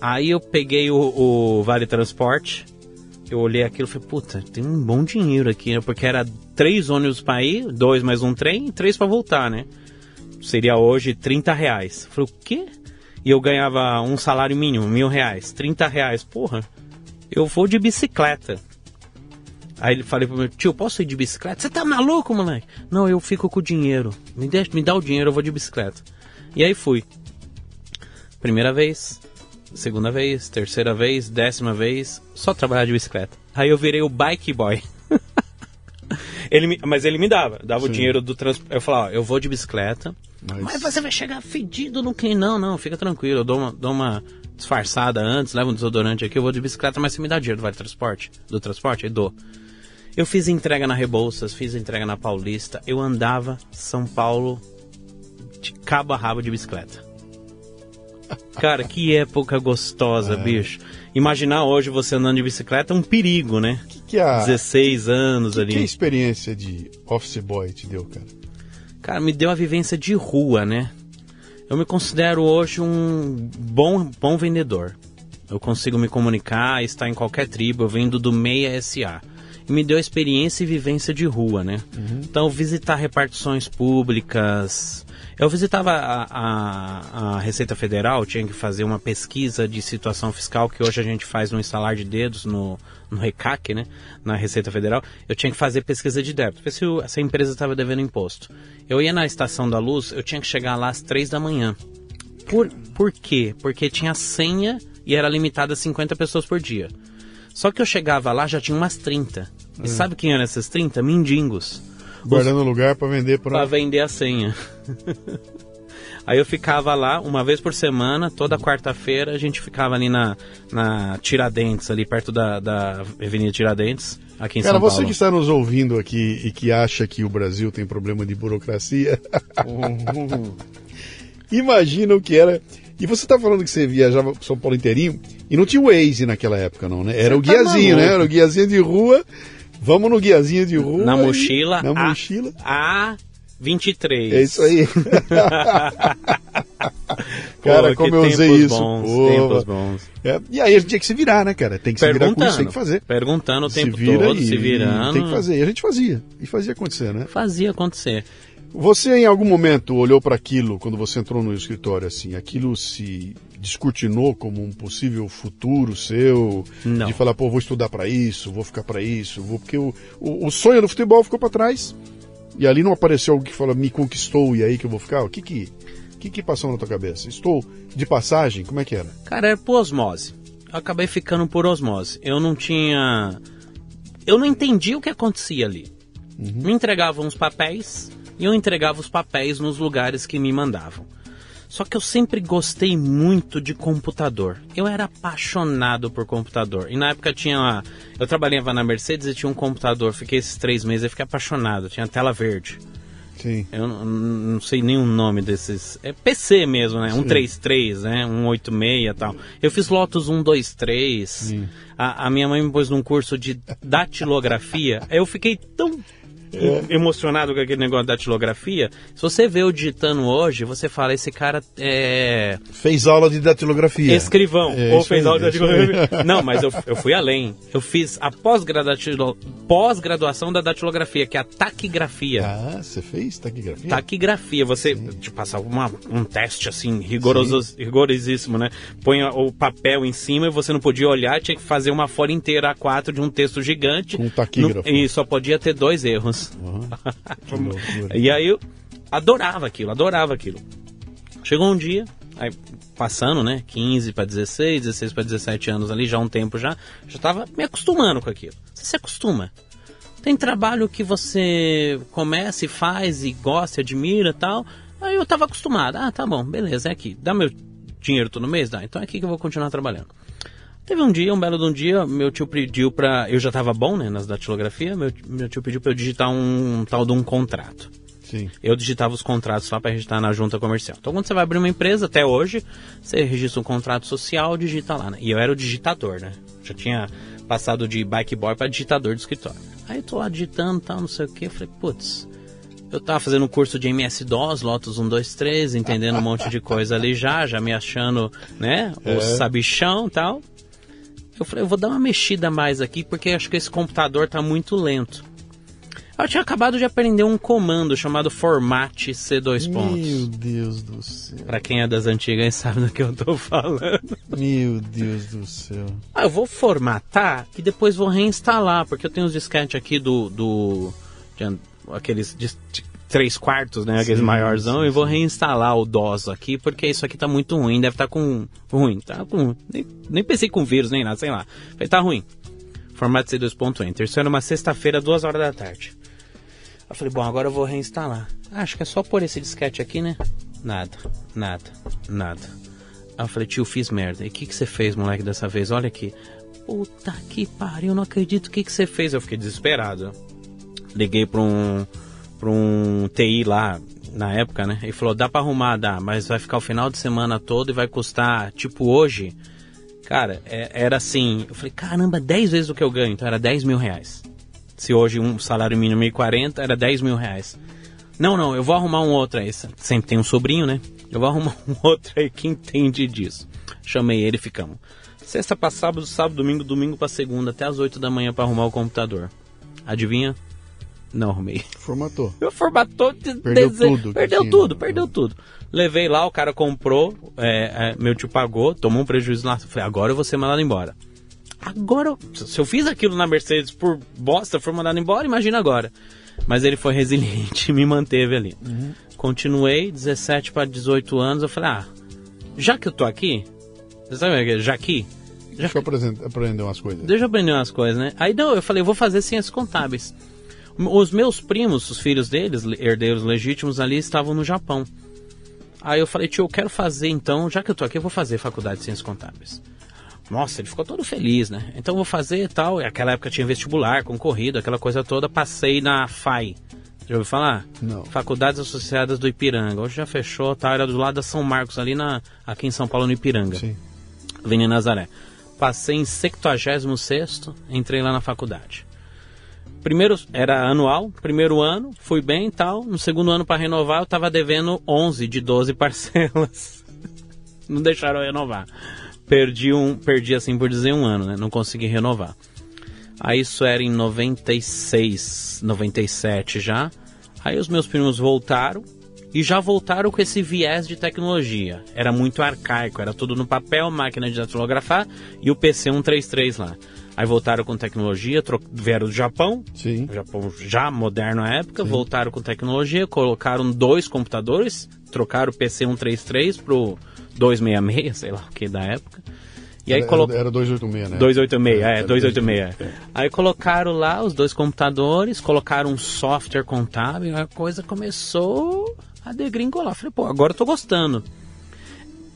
Aí eu peguei o, o Vale Transporte, eu olhei aquilo e falei, puta, tem um bom dinheiro aqui, né? Porque era três ônibus pra ir, dois mais um trem e três pra voltar, né? Seria hoje 30 reais. Eu falei, o quê? E eu ganhava um salário mínimo, mil reais. 30 reais, porra, eu vou de bicicleta. Aí ele falei pro meu tio, posso ir de bicicleta? Você tá maluco, moleque? Não, eu fico com o dinheiro. Me, deixa, me dá o dinheiro, eu vou de bicicleta. E aí fui. Primeira vez, segunda vez, terceira vez, décima vez, só trabalhar de bicicleta. Aí eu virei o bike boy. ele me- mas ele me dava, dava o dinheiro do transporte. Eu falava, ó, eu vou de bicicleta, Mas- mas você vai chegar fedido no cliente. Não, não, fica tranquilo, eu dou uma, dou uma disfarçada antes, levo um desodorante aqui, eu vou de bicicleta, mas você me dá dinheiro do vale transporte? Do transporte? Aí dou. Eu fiz entrega na Rebouças, fiz entrega na Paulista, eu andava São Paulo de cabo a rabo de bicicleta. Cara, que época gostosa, bicho. Imaginar hoje você andando de bicicleta é um perigo, né? Que que a, 16 anos que, ali. que a experiência de office boy te deu, cara? Cara, me deu a vivência de rua, né? Eu me considero hoje um bom, bom vendedor. Eu consigo me comunicar, estar em qualquer tribo, eu vendo do Meia SA. Me deu experiência e vivência de rua, né? Então, visitar repartições públicas. Eu visitava a, a- a Receita Federal, tinha que fazer uma pesquisa de situação fiscal, que hoje a gente faz no instalar de dedos, no, no RECAC, né? Na Receita Federal. Eu tinha que fazer pesquisa de débito, ver se essa empresa estava devendo imposto. Eu ia na estação da luz, eu tinha que chegar lá às três da manhã. Por, por quê? Porque tinha senha e era limitada a 50 pessoas por dia. Só que eu chegava lá, já tinha umas 30. E sabe quem eram essas 30? Mendigos. Guardando lugar pra vender Pra pra... vender a senha. Aí eu ficava lá uma vez por semana, toda quarta-feira a gente ficava ali na, na Tiradentes, ali perto da, da Avenida Tiradentes, aqui em Cara, São você Paulo. que está nos ouvindo aqui e que acha que o Brasil tem problema de burocracia, imagina o que era. E você tá falando que você viajava pro São Paulo inteirinho e não tinha o Waze naquela época, não, né? Era o tá guiazinho, né? Era o guiazinho de rua. Vamos no guiazinho de rua. Na e- mochila. Na a- mochila. A23. É isso aí. Cara, Pô, como eu usei tempos isso. Bons, pô. tempos bons. É, e aí a gente tinha que se virar, né, cara? Tem que se virar com isso, tem que fazer. Perguntando o tempo se vira todo, e, se virando. Tem que fazer. E a gente fazia. E fazia acontecer, né? Fazia acontecer. Você em algum momento olhou para aquilo quando você entrou no escritório assim, aquilo se descortinou como um possível futuro seu, Não. de falar, pô, vou estudar para isso, vou ficar para isso, vou porque o, o, o sonho do futebol ficou para trás. E ali não apareceu algo que fala, me conquistou e aí que eu vou ficar. O que que o que, que passou na tua cabeça? Estou de passagem? Como é que era? Cara, era por osmose. Eu acabei ficando por osmose. Eu não tinha. Eu não entendi o que acontecia ali. Me entregavam os papéis e eu entregava os papéis nos lugares que me mandavam. Só que eu sempre gostei muito de computador. Eu era apaixonado por computador. E na época tinha. uma- Eu trabalhava na Mercedes e tinha um computador. Fiquei esses três meses e fiquei apaixonado. Tinha tela verde. Sim. Eu não, sei nem o nome desses. É PC mesmo, né? 133, né? 186 e tal. Eu fiz Lotus 123. A, a minha mãe me pôs num curso de datilografia. Eu fiquei tão emocionado com aquele negócio de datilografia. Se você vê eu digitando hoje, você fala, esse cara é Fez aula de datilografia. escrivão. É, ou fez aí, aula de datilografia. Não, mas eu, eu fui além. Eu fiz a pós-graduação da datilografia, que é a taquigrafia. Ah, você fez taquigrafia? Taquigrafia, você te passar uma, um teste assim, rigoroso, rigorosíssimo, né? Põe o papel em cima e você não podia olhar, tinha que fazer uma folha inteira A4 de um texto gigante. Com um taquígrafo. No- E só podia ter dois erros. Que loucura. E aí eu adorava aquilo, adorava aquilo. Chegou um dia, aí passando, né, 15 para 16, 16 para 17 anos ali, já há um tempo já, já tava me acostumando com aquilo. Você se acostuma. Tem trabalho que você começa e faz e gosta, e admira e tal. Aí eu tava acostumado. Ah, tá bom, beleza, é aqui. Dá meu dinheiro todo mês? Dá. Então é aqui que eu vou continuar trabalhando. Teve um dia, um belo de um dia, meu tio pediu pra. Eu já tava bom, né, nas datilografia, meu, meu tio pediu pra eu digitar um, tal de um contrato. Sim. Eu digitava os contratos só para registrar na junta comercial. Então, quando você vai abrir uma empresa, até hoje, você registra um contrato social, digita lá, né? E eu era o digitador, né? Já tinha passado de bike boy para digitador do escritório. Aí eu tô lá digitando, tal, não sei o que, eu falei, putz, eu tava fazendo um curso de MS-DOS, Lotus 123, entendendo um monte de coisa ali já, já me achando, né, o sabichão e tal. Eu falei, eu vou dar uma mexida mais aqui, porque acho que esse computador tá muito lento. Eu tinha acabado de aprender um comando chamado formate C2 Meu pontos. Deus do céu. Pra quem é das antigas sabe do que eu tô falando. Meu Deus do céu. Ah, eu vou formatar e depois vou reinstalar, porque eu tenho os disquetes aqui do. do de aqueles de, de três quartos, né? Aqueles Sim, maiorzão, sim, e vou reinstalar o DOS aqui, porque isso aqui tá muito ruim, deve estar com. ruim. Tá com. Nem, nem pensei com vírus, nem nada, sei lá. Falei, tá ruim. Formato C2.enter. Isso era uma sexta-feira, duas horas da tarde. Eu falei, bom, agora eu vou reinstalar. Ah, acho que é só pôr esse disquete aqui, né? Nada, nada, nada. Aí eu falei, tio, fiz merda. E o que, que você fez, moleque, dessa vez? Olha aqui. Puta que pariu, não acredito. O que, que você fez? Eu fiquei desesperado. Liguei pra um, pra um TI lá, na época, né? Ele falou, dá pra arrumar, dá, mas vai ficar o final de semana todo e vai custar, tipo, hoje. Cara, é, era assim, eu falei, caramba, 10 vezes o que eu ganho, então era 10 mil reais. Se hoje um salário mínimo é 1.040, era 10 mil reais. Não, não, eu vou arrumar um outro aí. Sempre tem um sobrinho, né? Eu vou arrumar um outro aí que entende disso. Chamei ele e ficamos. Sexta para sábado, sábado, domingo, domingo para segunda, até as 8 da manhã para arrumar o computador. Adivinha? Não arrumei. Formatou. Eu formatou de Perdeu dese- tudo que Perdeu tinha. tudo, perdeu tudo. Levei lá, o cara comprou, é, é, meu tio pagou, tomou um prejuízo lá. Falei, agora eu vou ser mandado embora. Agora, se eu fiz aquilo na Mercedes por bosta, for mandado embora, imagina agora. Mas ele foi resiliente e me manteve ali. Uhum. Continuei, 17 para 18 anos, eu falei, ah, já que eu tô aqui, você sabe o que é? Já aqui, Deixa eu aprender umas coisas. Deixa eu aprender umas coisas, né? Aí não, eu falei, eu vou fazer ciências contábeis. Os meus primos, os filhos deles, herdeiros legítimos ali, estavam no Japão. Aí eu falei, tio, eu quero fazer então, já que eu tô aqui, eu vou fazer faculdade de ciências contábeis. Nossa, ele ficou todo feliz, né? Então eu vou fazer e tal. E aquela época tinha vestibular, concorrido, aquela coisa toda. Passei na FAI. Já ouviu falar? Não. Faculdades Associadas do Ipiranga. Hoje já fechou, tá? Era do lado da São Marcos, ali na, aqui em São Paulo, no Ipiranga. Sim. Avenida Nazaré. Passei em 76 entrei lá na faculdade. Primeiro era anual, primeiro ano, fui bem e tal. No segundo ano para renovar, eu tava devendo 11 de 12 parcelas. Não deixaram eu renovar. Perdi um, perdi assim por dizer um ano, né? Não consegui renovar. Aí isso era em 96, 97 já. Aí os meus primos voltaram e já voltaram com esse viés de tecnologia. Era muito arcaico, era tudo no papel, máquina de datilografar e o PC 133 lá. Aí voltaram com tecnologia, tro- vieram do Japão, Sim. o Japão já moderno na época, voltaram com tecnologia, colocaram dois computadores, trocaram o PC 133 pro 266, sei lá o que da época. E aí era, colocaram era 286, né? 286, é, era 286. Aí colocaram lá os dois computadores, colocaram um software contábil, a coisa começou a degringolar. Falei, pô, agora eu tô gostando.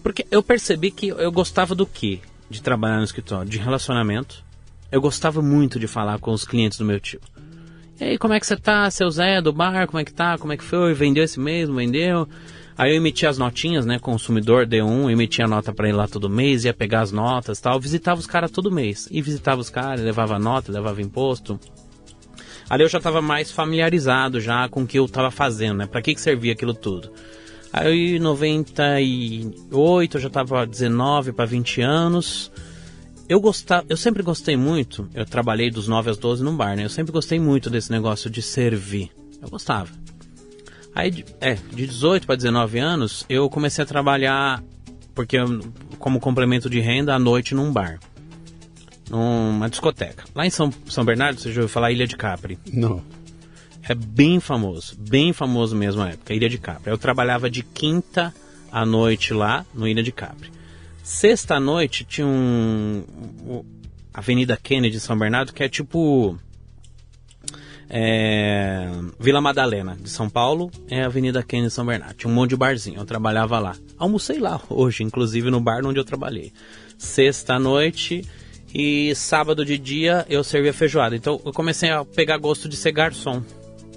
Porque eu percebi que eu gostava do quê? De trabalhar no escritório? De relacionamento. Eu gostava muito de falar com os clientes do meu tio. E aí, como é que você tá, seu Zé, do bar? Como é que tá? Como é que foi? Vendeu esse mês? Não vendeu? Aí eu emitia as notinhas, né? Consumidor D1, emitia a nota pra ele lá todo mês, ia pegar as notas tal. Visitava os caras todo mês. E visitava os caras, levava nota, levava imposto. Ali eu já estava mais familiarizado já com o que eu estava fazendo, né? Para que, que servia aquilo tudo. Aí em 98 eu já estava 19 para 20 anos. Eu gostava, eu sempre gostei muito. Eu trabalhei dos 9 às 12 num bar, né? Eu sempre gostei muito desse negócio de servir. Eu gostava. Aí, é, de 18 para 19 anos, eu comecei a trabalhar porque eu- como complemento de renda à noite num bar. Numa discoteca. Lá em São, São Bernardo, você já ouviu falar Ilha de Capri? Não. É bem famoso, bem famoso mesmo na época, Ilha de Capri. Eu trabalhava de quinta à noite lá no Ilha de Capri. Sexta noite tinha um. Avenida Kennedy de São Bernardo, que é tipo. é, Vila Madalena de São Paulo é a Avenida Kennedy de São Bernardo. Tinha um monte de barzinho, eu trabalhava lá. Almocei lá hoje, inclusive no bar onde eu trabalhei. Sexta noite e sábado de dia eu servia feijoada. Então eu comecei a pegar gosto de ser garçom.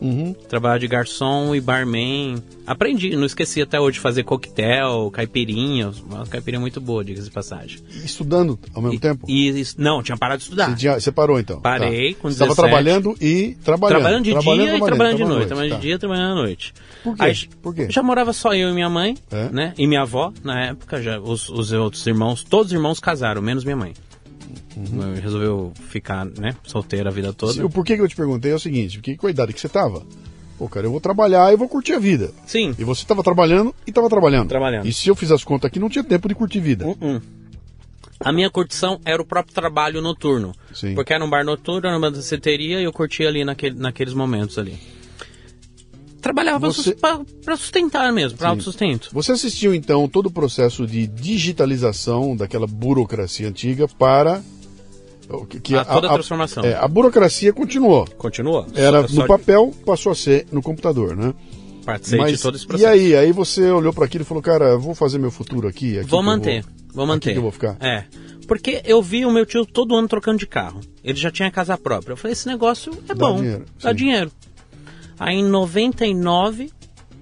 Uhum. Trabalhar de garçom e barman. Aprendi, não esqueci até hoje de fazer coquetel, caipirinha. Uma caipirinha muito boa, diga-se de passagem. E Estudando ao mesmo E- tempo? E, isso- não, tinha parado de estudar. Você, tinha- você parou então? Parei Tá. com Você estava 17. trabalhando e trabalhando. Trabalhando de dia e trabalhando de noite. Trabalhando tá. de dia e trabalhando à noite. Por quê? Aí, Por quê? Já morava só eu e minha mãe, É? né? E minha avó, na época, já, os, os outros irmãos, todos os irmãos casaram, menos minha mãe. Uhum. Resolveu ficar, né, solteira a vida toda. Se- O porquê que eu te perguntei é o seguinte, porque com a idade que você tava, pô, cara, eu vou trabalhar e vou curtir a vida. Sim, E você estava trabalhando e estava trabalhando. Trabalhando. E se eu fiz as contas aqui, não tinha tempo de curtir vida. Uh-uh. A minha curtição era o próprio trabalho noturno. Sim. Porque era um bar noturno, era uma danceteria e eu curtia ali naquele, naqueles momentos ali. Trabalhava pra Você- pra sustentar mesmo, pra Sim. autossustento. Você assistiu então todo o processo de digitalização daquela burocracia antiga para que, que A toda a transformação. é, a burocracia continuou. Continua? Era Só- no papel, passou a ser no computador, né? Participei de todo esse e processo. aí, aí você olhou para aquilo e falou, cara, vou fazer meu futuro aqui. aqui Vou manter, vou manter. que eu vou ficar? É. Porque eu vi o meu tio todo ano trocando de carro. Ele já tinha casa própria. Eu falei, esse negócio é Dá bom. dinheiro, Dá sim. dinheiro. Aí em 99,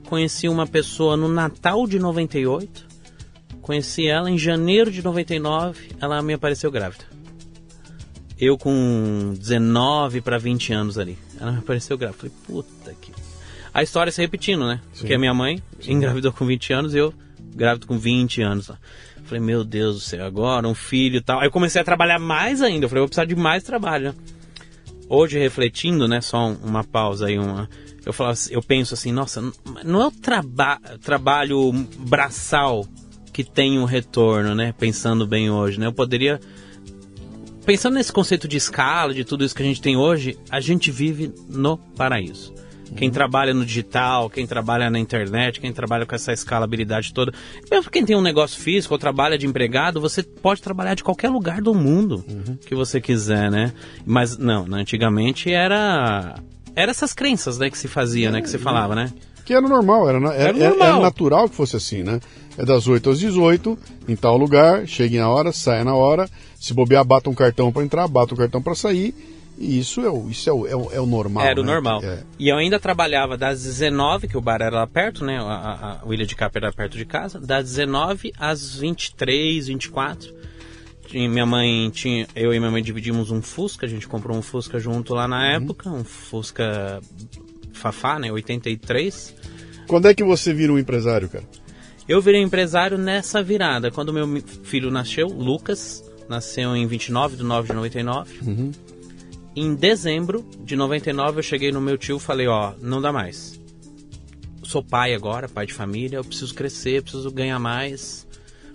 conheci uma pessoa no Natal de 98. Conheci ela em janeiro de 99. Ela me apareceu grávida. Eu com 19 para 20 anos ali. Ela me apareceu grávida. Falei, puta que. A história se repetindo, né? Sim. Porque a minha mãe Sim. engravidou com 20 anos e eu grávido com 20 anos. Falei, meu Deus do céu, agora um filho e tal. Aí eu comecei a trabalhar mais ainda. Eu falei, vou precisar de mais trabalho, né? Hoje, refletindo, né? Só um- uma pausa aí, uma. Eu, falo, assim- eu penso assim, nossa, não é o traba trabalho braçal que tem um retorno, né? Pensando bem hoje, né? Eu poderia. Pensando nesse conceito de escala, de tudo isso que a gente tem hoje, a gente vive no paraíso. Quem trabalha no digital, quem trabalha na internet, quem trabalha com essa escalabilidade toda. Mesmo quem tem um negócio físico ou trabalha de empregado, você pode trabalhar de qualquer lugar do mundo que você quiser, né? Mas não, né, antigamente era. Era essas crenças, né, que se fazia, né? Que se falava, né? Que era normal, era, Era era- normal. era natural que fosse assim, né? É das 8 às 18, em tal lugar, chegue na hora, saia na hora. Se bobear, bata um cartão para entrar, bata um cartão para sair. E isso é o, isso é o, é o, é o normal. Era o né? normal. É. E eu ainda trabalhava das 19, que o bar era lá perto, né? A, a, a Ilha de Capa era perto de casa. Das 19 às 23, 24. Tinha- Minha mãe tinha. Eu e minha mãe dividimos um Fusca. A gente comprou um Fusca junto lá na época. Um Fusca Fafá, né? 83. Quando é que você vira um empresário, cara? Eu virei empresário nessa virada. Quando meu filho nasceu, Lucas, nasceu em 29 de 9 de 99. Em dezembro de 99 eu cheguei no meu tio e falei, ó, não dá mais. Sou pai agora, pai de família, eu preciso crescer, eu preciso ganhar mais.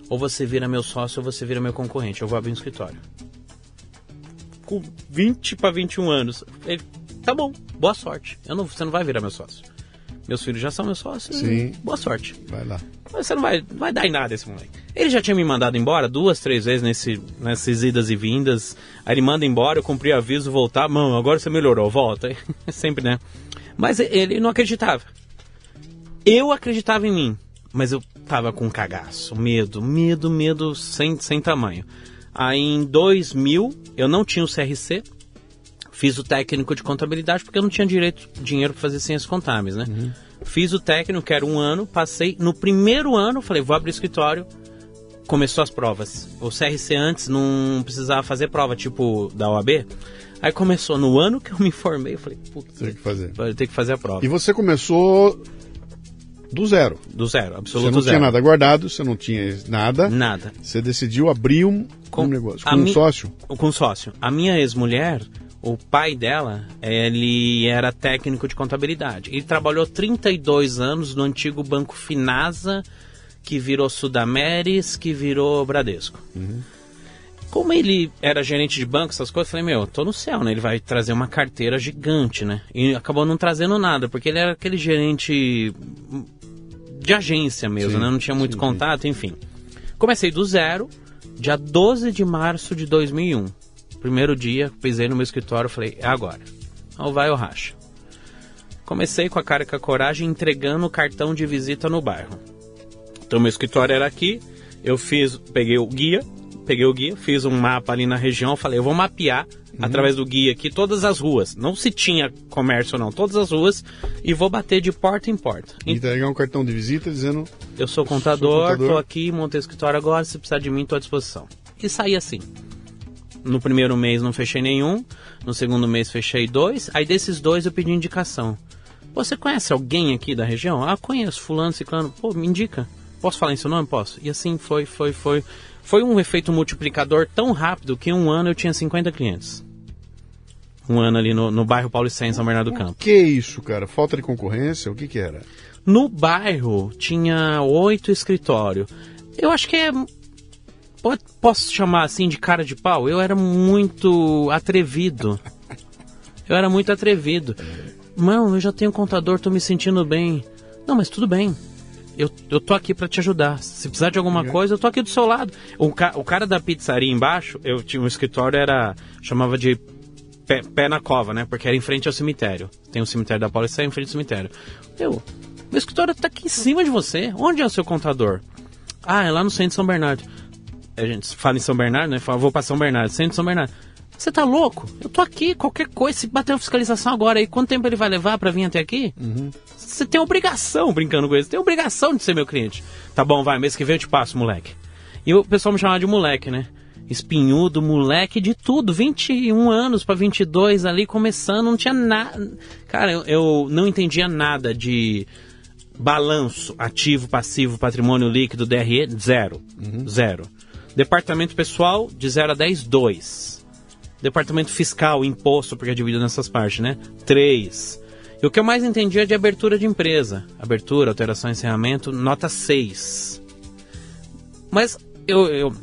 Ou você vira meu sócio ou você vira meu concorrente. Eu vou abrir um escritório. Com 20 para 21 anos. Ele, tá bom, boa sorte. Eu não, você não vai virar meu sócio. Meus filhos já são meus sócios. Sim. Boa sorte. Vai lá. Você não vai, não vai dar em nada esse moleque. Ele já tinha me mandado embora duas, três vezes nesse, nessas idas e vindas. Aí ele manda embora, eu cumpri aviso, voltar. Mano, agora você melhorou, volta. Sempre, né? Mas ele não acreditava. Eu acreditava em mim, mas eu tava com cagaço, medo, medo, medo sem, sem tamanho. Aí em 2000, eu não tinha o CRC, fiz o técnico de contabilidade porque eu não tinha direito, dinheiro para fazer ciências contábeis, né? Fiz o técnico, que era um ano, passei. No primeiro ano, falei, vou abrir escritório. Começou as provas. O CRC antes não precisava fazer prova, tipo da OAB. Aí começou no ano que eu me formei, eu falei, putz, Tem que fazer. eu tenho que fazer a prova. E você começou do zero. Do zero, Você absoluto não zero. tinha nada guardado, você não tinha nada. Nada. Você decidiu abrir um, Com- um negócio. Com um mi- sócio? Com sócio. A minha ex-mulher, o pai dela, ele era técnico de contabilidade. Ele trabalhou 32 anos no antigo Banco Finasa, que virou Sudameris, que virou Bradesco. Como ele era gerente de banco, essas coisas, eu falei, meu, tô no céu, né? Ele vai trazer uma carteira gigante, né? E acabou não trazendo nada, porque ele era aquele gerente de agência mesmo, Sim, né? Não tinha muito sim, contato, enfim. Comecei do zero, dia 12 de março de 2001. Primeiro dia, pisei no meu escritório, falei, é agora. Ou vai ou racha. Comecei com a cara e com a coragem entregando o cartão de visita no bairro. Então meu escritório era aqui, eu fiz, peguei o guia, peguei o guia, fiz um mapa ali na região, falei, eu vou mapear através do guia aqui todas as ruas. Não se tinha comércio não, todas as ruas e vou bater de porta em porta. E entregar um cartão de visita dizendo. Eu sou contador, tô aqui, montei o escritório agora, se precisar de mim, tô à disposição. E saí assim. No primeiro mês não fechei nenhum, no segundo mês fechei dois, aí desses dois eu pedi indicação. Você conhece alguém aqui da região? Ah, conheço, fulano, ciclano. Pô, me indica. Posso falar em seu nome? Posso. E assim foi, foi, foi. Foi um efeito multiplicador tão rápido que em um ano eu tinha 50 clientes. Um ano ali no, no bairro Paulicém, São Bernardo do Campo. Que isso, cara? Falta de concorrência? O que que era? No bairro tinha oito escritórios. Eu acho que é. Pode- Posso chamar assim de cara de pau? Eu era muito atrevido. Eu era muito atrevido. Mano, eu já tenho contador, tô me sentindo bem. Não, mas tudo bem. Eu, eu tô aqui pra te ajudar. Se precisar de alguma coisa, eu tô aqui do seu lado. O, ca- o cara da pizzaria embaixo, eu tinha um escritório, era. chamava de pé, pé na cova, né? Porque era em frente ao cemitério. Tem o cemitério da Paulista, é em frente ao cemitério. Eu, meu escritório tá aqui em cima de você. Onde é o seu contador? Ah, é lá no centro de São Bernardo. A gente fala em São Bernardo, né? Fala, vou pra São Bernardo, centro de São Bernardo. Você tá louco? Eu tô aqui, qualquer coisa, se bater uma fiscalização agora aí, quanto tempo ele vai levar para vir até aqui? Você tem obrigação, brincando com isso, tem obrigação de ser meu cliente. Tá bom, vai, mês que vem eu te passo, moleque. E o pessoal me chamava de moleque, né? Espinhudo, moleque, de tudo. 21 anos para 22 ali, começando, não tinha nada. Cara, eu, eu não entendia nada de balanço, ativo, passivo, patrimônio líquido, DRE, zero. Zero. Departamento pessoal, de 0 a 10, 2. Departamento fiscal, imposto, porque é dividido nessas partes, né? 3. E o que eu mais entendi é de abertura de empresa. Abertura, alteração, encerramento, nota 6. Mas eu, eu-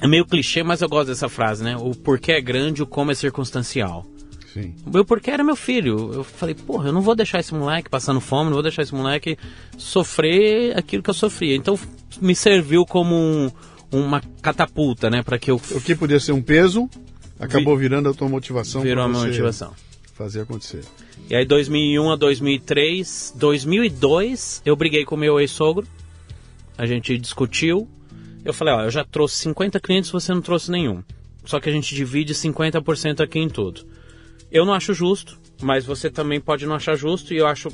É meio clichê, mas eu gosto dessa frase, né? O porquê é grande, o como é circunstancial. Sim. O meu porquê era meu filho. Eu falei, porra, eu não vou deixar esse moleque passando fome, não vou deixar esse moleque sofrer aquilo que eu sofria. Então me serviu como um- uma catapulta, né? Pra que eu O que podia ser um peso, acabou virando a tua motivação virou a para minha motivação. fazer acontecer. E aí 2001 a 2003, 2002, eu briguei com o meu ex-sogro. A gente discutiu. Eu falei, ó, eu já trouxe 50 clientes, você não trouxe nenhum. Só que a gente divide 50% aqui em tudo. Eu não acho justo, mas você também pode não achar justo e eu acho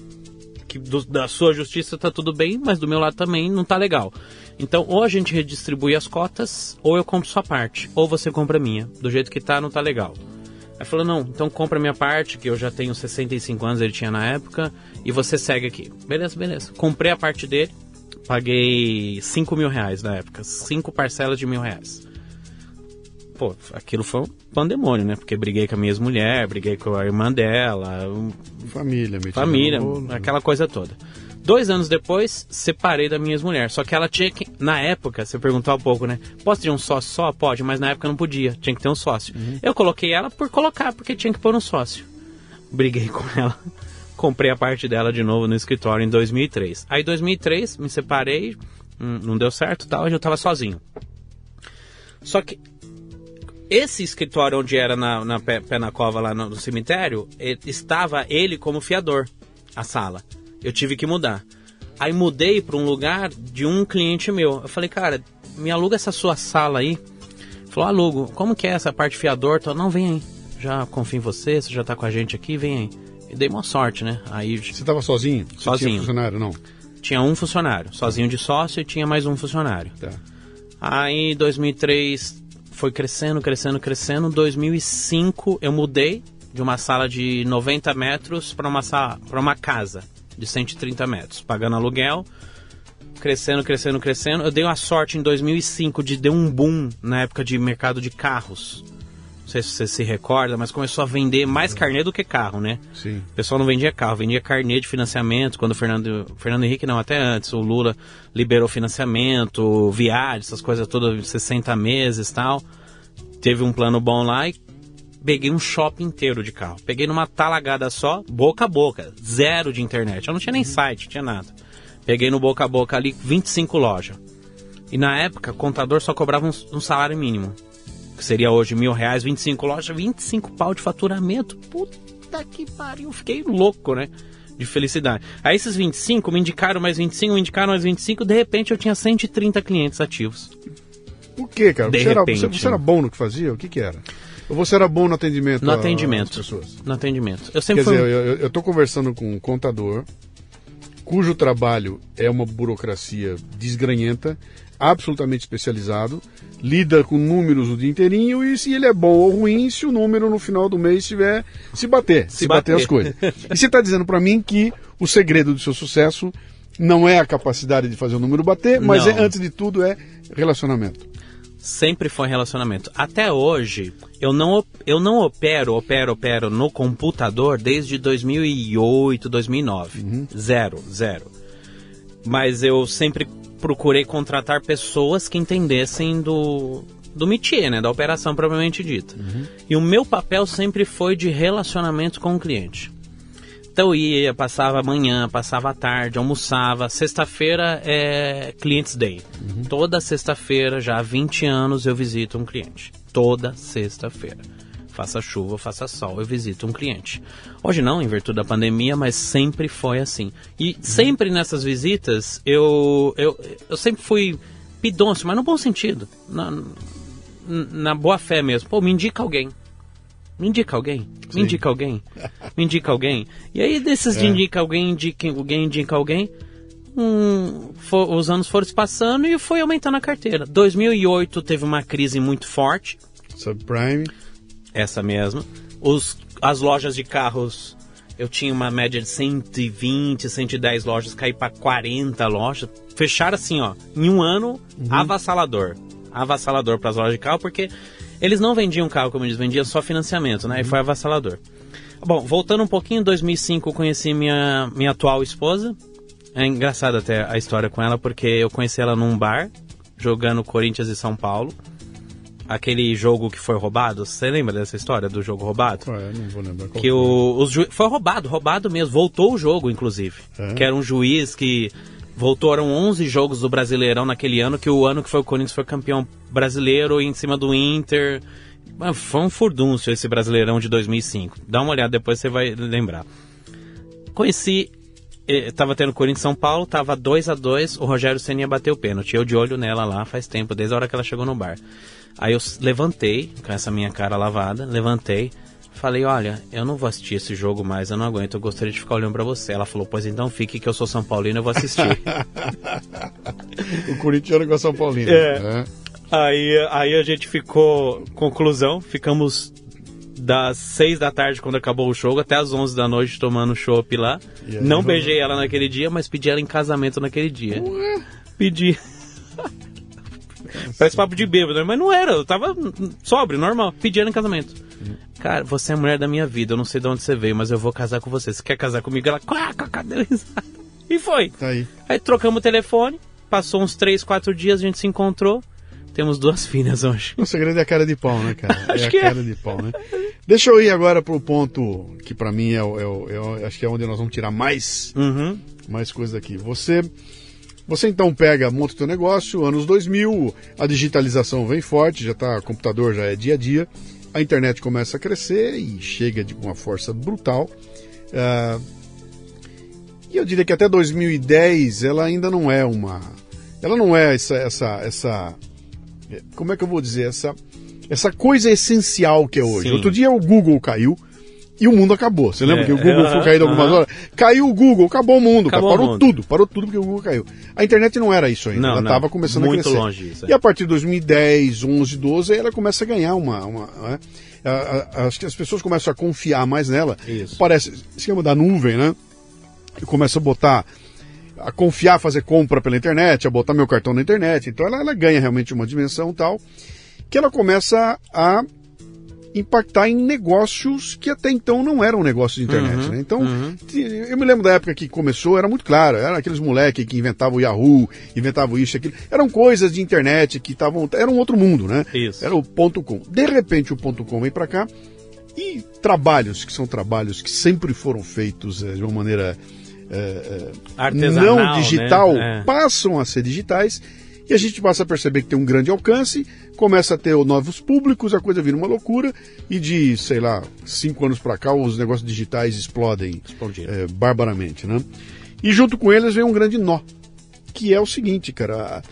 que do- da sua justiça tá tudo bem, mas do meu lado também não tá legal. Então, ou a gente redistribui as cotas, ou eu compro sua parte, ou você compra a minha. Do jeito que tá, não tá legal. Aí falou, não, então compra a minha parte, que eu já tenho 65 anos, ele tinha na época, e você segue aqui. Beleza, beleza. Comprei a parte dele, paguei 5 mil reais na época, cinco parcelas de mil reais. Pô, aquilo foi um pandemônio, né? Porque briguei com a minha ex-mulher, briguei com a irmã dela, Família, família, rolo. aquela coisa toda. Dois anos depois, separei da minha ex-mulher. Só que ela tinha que. Na época, você perguntou há pouco, né? Posso ter um sócio só? Pode, mas na época não podia. Tinha que ter um sócio. Eu coloquei ela por colocar, porque tinha que pôr um sócio. Briguei com ela. Comprei a parte dela de novo no escritório em 2003. Aí, em 2003, me separei. hum, Não deu certo e tal. Eu tava sozinho. Só que esse escritório onde era na, na pé, pé na cova lá no, no cemitério, estava ele como fiador, a sala. Eu tive que mudar. Aí mudei para um lugar de um cliente meu. Eu falei, cara, me aluga essa sua sala aí. Ele Falou, alugo. Como que é essa parte fiador? Tô, não, vem aí. Já confio em você, você já tá com a gente aqui, vem aí. E dei uma sorte, né? Aí Você estava sozinho? Você Sozinho. Tinha funcionário, não? tinha um funcionário, sozinho de sócio e tinha mais um funcionário. Tá. Aí 2003 foi crescendo, crescendo, crescendo. 2005 eu mudei de uma sala de 90 metros para uma sala, para uma casa de 130 metros, pagando aluguel. Crescendo, crescendo, crescendo. Eu dei uma sorte em 2005 de ter um boom na época de mercado de carros. Não sei se você se recorda, mas começou a vender mais carnê do que carro, né? Sim. O pessoal não vendia carro, vendia carnê de financiamento. Quando o Fernando, Fernando Henrique, não, até antes, o Lula liberou financiamento, viagem, essas coisas todas, 60 meses e tal. Teve um plano bom lá e peguei um shopping inteiro de carro. Peguei numa talagada só, boca a boca, zero de internet. Eu não tinha nem site, não tinha nada. Peguei no boca a boca ali 25 lojas. E na época, o contador só cobrava um, um salário mínimo. Que seria hoje mil reais, 25 lojas, 25 pau de faturamento. Puta que pariu, fiquei louco, né? De felicidade. Aí esses 25 me indicaram mais 25, me indicaram mais 25, de repente eu tinha 130 clientes ativos. Por quê, cara? De Você era, repente, você, você era né? bom no que fazia? O que que era? Você era bom no atendimento No a- atendimento. pessoas? No atendimento. Eu Quer sempre fui. dizer, eu, tô conversando com um contador cujo trabalho é uma burocracia desgranhenta, absolutamente especializado, lida com números o dia inteirinho e se ele é bom ou ruim, se o número no final do mês tiver se bater, se, Se bater. bater. as coisas. E você está dizendo para mim que o segredo do seu sucesso não é a capacidade de fazer o número bater, mas é, antes de tudo é relacionamento. Sempre foi relacionamento. Até hoje, eu não, eu não opero, opero, opero no computador desde 2008, 2009. Zero, zero. Mas eu sempre procurei contratar pessoas que entendessem do, do métier, né? Da operação propriamente dita. E o meu papel sempre foi de relacionamento com o cliente. Então eu ia, passava a manhã, passava a tarde, almoçava. Sexta-feira é Clients Day. Toda sexta-feira, já há 20 anos, eu visito um cliente. Toda sexta-feira. Faça chuva, faça sol, eu visito um cliente. Hoje não, em virtude da pandemia, mas sempre foi assim. E sempre nessas visitas, eu, eu, eu sempre fui pidonço, mas no bom sentido. Na, na boa fé mesmo. Pô, me indica alguém. Me indica alguém? Me Sim. indica alguém? Me indica alguém? E aí, desses É. de indica alguém, indica alguém, indica alguém, hum, fo- os anos foram se passando e foi aumentando a carteira. 2008 teve uma crise muito forte, Subprime. essa mesma. Os, as lojas de carros, eu tinha uma média de 120, 110 lojas, caí para 40 lojas. Fecharam assim, ó, em um ano, avassalador. Avassalador para as lojas de carro, porque eles não vendiam carro, como eles vendiam só financiamento, né? E foi avassalador. Bom, voltando um pouquinho, em 2005 eu conheci minha, minha atual esposa. É engraçado até a história com ela, porque eu conheci ela num bar, jogando Corinthians e São Paulo. Aquele jogo que foi roubado, você lembra dessa história do jogo roubado? É? Não vou lembrar qual que foi. o, os ju- foi roubado, roubado mesmo, voltou o jogo, inclusive. É? Que era um juiz que voltou, eram 11 jogos do Brasileirão naquele ano, que o ano que foi o Corinthians foi campeão brasileiro em cima do Inter. Foi um furdúncio esse Brasileirão de 2005. Dá uma olhada depois, você vai lembrar. Conheci, eh, tava tendo Corinthians São Paulo, tava 2 a 2 o Rogério Seninha bateu o pênalti. Eu de olho nela lá faz tempo, desde a hora que ela chegou no bar. Aí eu levantei, com essa minha cara lavada, levantei, falei, olha, eu não vou assistir esse jogo mais, eu não aguento, eu gostaria de ficar olhando pra você. Ela falou, pois então fique que eu sou São Paulino, eu vou assistir. O Corinthians com a São Paulino. É. né? aí, aí a gente ficou, conclusão, ficamos das 6 da tarde quando acabou o jogo até as 11 da noite tomando chopp lá. Não beijei ela naquele dia, mas pedi ela em casamento naquele dia. Pedi. Parece papo de bêbado, né? mas não era, eu tava sóbrio, normal. Pedi ela em casamento. Cara, você é a mulher da minha vida, eu não sei de onde você veio, mas eu vou casar com você. Você quer casar comigo? Ela, quá. E foi. Tá aí. Aí trocamos o telefone, passou uns 3, 4 dias, a gente se encontrou. Temos duas filhas hoje. O segredo é a cara de pau, né, cara? Acho é a que é. cara de pau, né? Deixa eu ir agora pro ponto que pra mim é o, é é acho que é onde nós vamos tirar mais, Uhum. mais coisas aqui. Você, você então pega, monta o teu negócio, anos 2000, a digitalização vem forte, já tá, computador já é dia a dia, a internet começa a crescer e chega de uma força brutal. Ah, e eu diria que até 2010 ela ainda não é uma, ela não é essa, essa, essa como é que eu vou dizer, essa, essa coisa essencial que é hoje. Sim. Outro dia o Google caiu e o mundo acabou. Você lembra É, que o Google aham, foi caído algumas aham. horas? Caiu o Google, acabou o mundo, cara. Acabou parou mundo. tudo, parou tudo porque o Google caiu. A internet não era isso ainda, Não, ela estava começando Muito a crescer. longe disso, é. E a partir de 2010, 11, 12, ela começa a ganhar uma... uma né? Acho que as pessoas começam a confiar mais nela. Isso. Parece, esquema da nuvem, né? E começa a botar a confiar, fazer compra pela internet, a botar meu cartão na internet. Então ela, ela ganha realmente uma dimensão tal que ela começa a impactar em negócios que até então não eram negócios de internet. Uhum, né? Então, eu me lembro da época que começou, era muito claro, eram aqueles moleques que inventavam o Yahoo, inventavam isso e aquilo. Eram coisas de internet que estavam. Era um outro mundo, né? Isso. Era o ponto com. De repente o ponto com vem para cá e trabalhos que são trabalhos que sempre foram feitos eh, de uma maneira Artesanal, não digital né? É. passam a ser digitais e a gente passa a perceber que tem um grande alcance, começa a ter novos públicos, a coisa vira uma loucura e de, sei lá, cinco anos para cá os negócios digitais explodem eh, barbaramente, né? E junto com eles vem um grande nó, que é o seguinte, cara,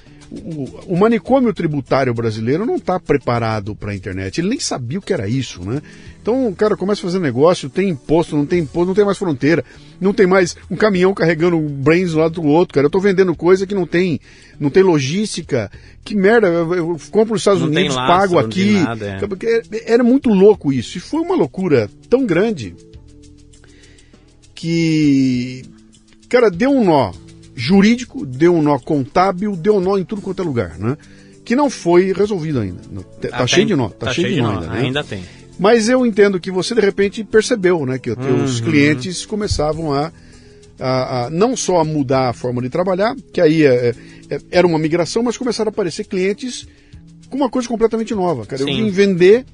o, o manicômio tributário brasileiro não está preparado para a internet, ele nem sabia o que era isso, né? Então o cara começa a fazer negócio, tem imposto, não tem imposto, não tem mais fronteira, não tem mais um caminhão carregando brains um lado do outro, cara. Eu tô vendendo coisa que não tem, não tem logística. Que merda, eu, eu compro nos Estados Não Unidos, laço, pago aqui. nada, é. Era muito louco isso. E foi uma loucura tão grande que, cara, deu um nó jurídico, deu um nó contábil, deu um nó em tudo quanto é lugar, né? Que não foi resolvido ainda. Tá Até cheio de em- nó, tá, cheio de nó ainda, né? Ainda tem. Mas eu entendo que você de repente percebeu, né, que os Uhum. clientes começavam a, a- a- não só a mudar a forma de trabalhar, que aí é, é, era uma migração, mas começaram a aparecer clientes com uma coisa completamente nova, cara. Eu Sim. vim vender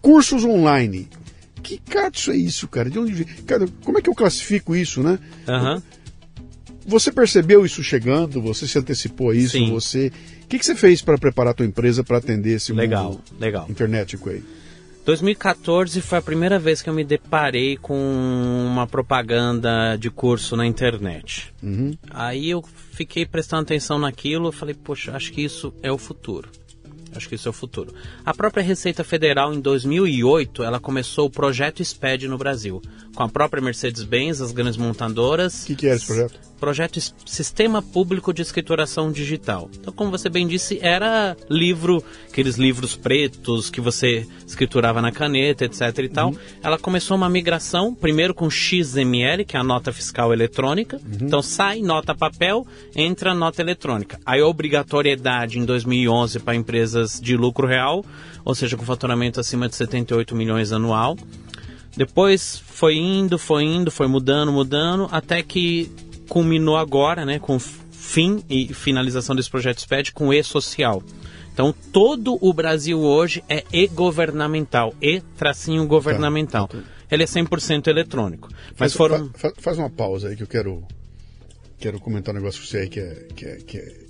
cursos online. Que cato é isso, cara? De onde cara, como é que eu classifico isso, né? Aham. Você percebeu isso chegando? Você se antecipou a isso? Sim. Você, o que, que você fez para preparar a tua empresa para atender esse Legal, mundo legal. internetico aí? 2014 foi a primeira vez que eu me deparei com uma propaganda de curso na internet. Aí eu fiquei prestando atenção naquilo, falei, poxa, acho que isso é o futuro. Acho que isso é o futuro. A própria Receita Federal, em 2008, ela começou o projeto SPED no Brasil, com a própria Mercedes-Benz, as grandes montadoras. O que, que era esse projeto? Projeto Sistema Público de Escrituração Digital. Então, como você bem disse, era livro, aqueles livros pretos que você escriturava na caneta, etc e tal. Uhum. Ela começou uma migração, primeiro com XML, que é a nota fiscal eletrônica. Uhum. Então, sai nota papel, entra nota eletrônica. Aí, a obrigatoriedade em 2011 para empresas de lucro real, ou seja, com faturamento acima de 78 milhões anual. Depois foi indo, foi indo, foi mudando, mudando, até que culminou agora, né, com fim e finalização desse projeto SPED com e-social. Então, todo o Brasil hoje é e-governamental, e-tracinho governamental. Tá, Ele é 100% eletrônico. Mas faz, foram... Faz, faz, uma pausa aí que eu quero, quero comentar um negócio com você aí que é, que é, que é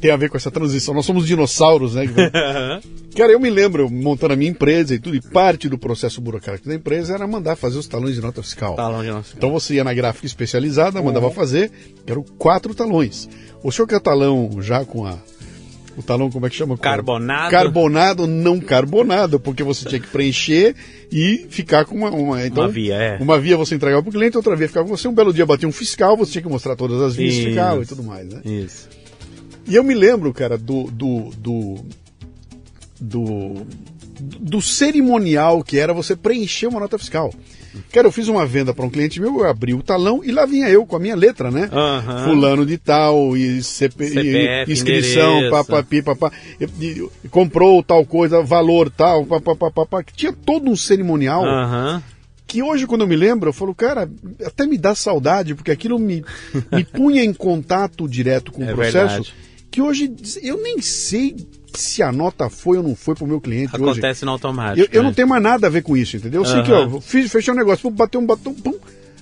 tem a ver com essa transição. Nós somos dinossauros, né? Cara, eu me lembro, montando a minha empresa e tudo, e parte do processo burocrático da empresa era mandar fazer os talões de nota fiscal. Talão de nota fiscal. Então você ia na gráfica especializada, mandava uhum. fazer, eram quatro talões. O senhor quer talão já com a. O talão, como é que chama? Carbonado. Carbonado, não carbonado, porque você tinha que preencher e ficar com uma. Uma, então, uma via, é. Uma via você entregava para o cliente, outra via ficava com você. Um belo dia batia um fiscal, você tinha que mostrar todas as vias Isso. fiscal e tudo mais, né? Isso. E eu me lembro, cara, do, do, do, do, do cerimonial que era você preencher uma nota fiscal. Cara, eu fiz uma venda para um cliente meu, eu abri o talão e lá vinha eu com a minha letra, né? Uhum. Fulano de tal, e, CP, CPF, e inscrição, papapi, papá. Comprou tal coisa, valor tal, papapá. Tinha todo um cerimonial. Uhum que hoje, quando eu me lembro, eu falo, cara, até me dá saudade, porque aquilo me, me punha em contato direto com é o processo. Verdade que hoje eu nem sei se a nota foi ou não foi para o meu cliente Acontece hoje. no automático. Eu, eu não né? tenho mais nada a ver com isso, entendeu? Eu uhum. sei que ó, fiz, fechei um negócio, bateu um batom, pum,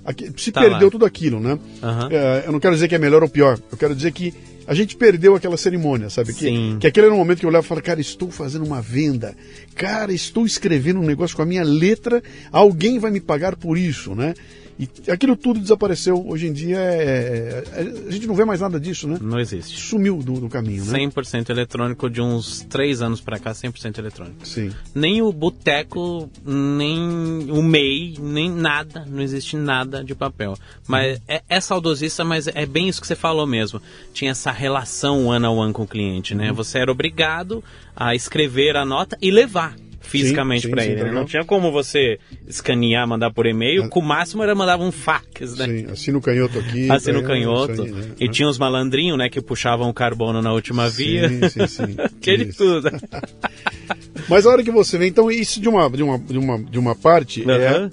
aqui, se tá perdeu lá. tudo aquilo, né? Uhum. É, eu não quero dizer que é melhor ou pior, eu quero dizer que a gente perdeu aquela cerimônia, sabe? Que, que aquele era um momento que eu olhava e falava, cara, estou fazendo uma venda, cara, estou escrevendo um negócio com a minha letra, alguém vai me pagar por isso, né? E aquilo tudo desapareceu. Hoje em dia é, é, a gente não vê mais nada disso, né? Não existe. Sumiu do, do caminho, né? 100% eletrônico de uns três anos para cá, 100% eletrônico. Sim. Nem o boteco, nem o MEI, nem nada, não existe nada de papel. Mas é, é saudosista, mas é bem isso que você falou mesmo. Tinha essa relação one on one com o cliente, né? Uhum. Você era obrigado a escrever a nota e levar fisicamente para ele. Né? Não tinha como você escanear, mandar por e-mail. Ah. Com o máximo era mandar um fax, né? Sim, assina o canhoto aqui. Assina o canhoto. Aí, né? E tinha os malandrinhos, né, que puxavam o carbono na última sim, via. Sim, sim, Aquele tudo. Mas a hora que você vê, então, isso de uma, de uma, de uma, de uma parte uhum. é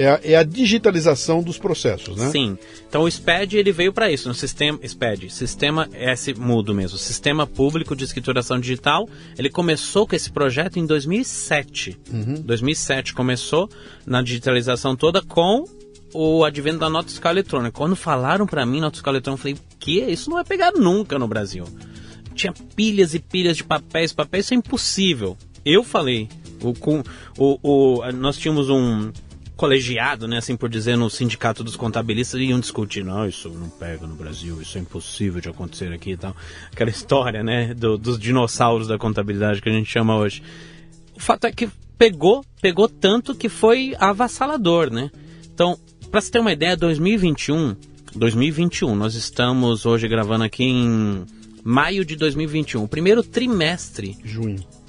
é a, é a, digitalização dos processos, né? Sim. Então o SPED ele veio para isso, no sistema SPED, sistema S mudo mesmo, Sistema Público de Escrituração Digital. Ele começou com esse projeto em 2007. Uhum. 2007 começou na digitalização toda com o advento da nota fiscal eletrônica. Quando falaram para mim nota fiscal eletrônica, eu falei: "Que? Isso não vai pegar nunca no Brasil". Tinha pilhas e pilhas de papéis, papéis, isso é impossível. Eu falei, o, com, o, o, nós tínhamos um, colegiado, né, assim por dizer, no sindicato dos contabilistas iam discutir, não, isso não pega no Brasil, isso é impossível de acontecer aqui e tal. Aquela história, né, do, dos dinossauros da contabilidade que a gente chama hoje. O fato é que pegou, pegou tanto que foi avassalador, né? Então, para você ter uma ideia, 2021, 2021, nós estamos hoje gravando aqui em maio de 2021, o primeiro trimestre. Junho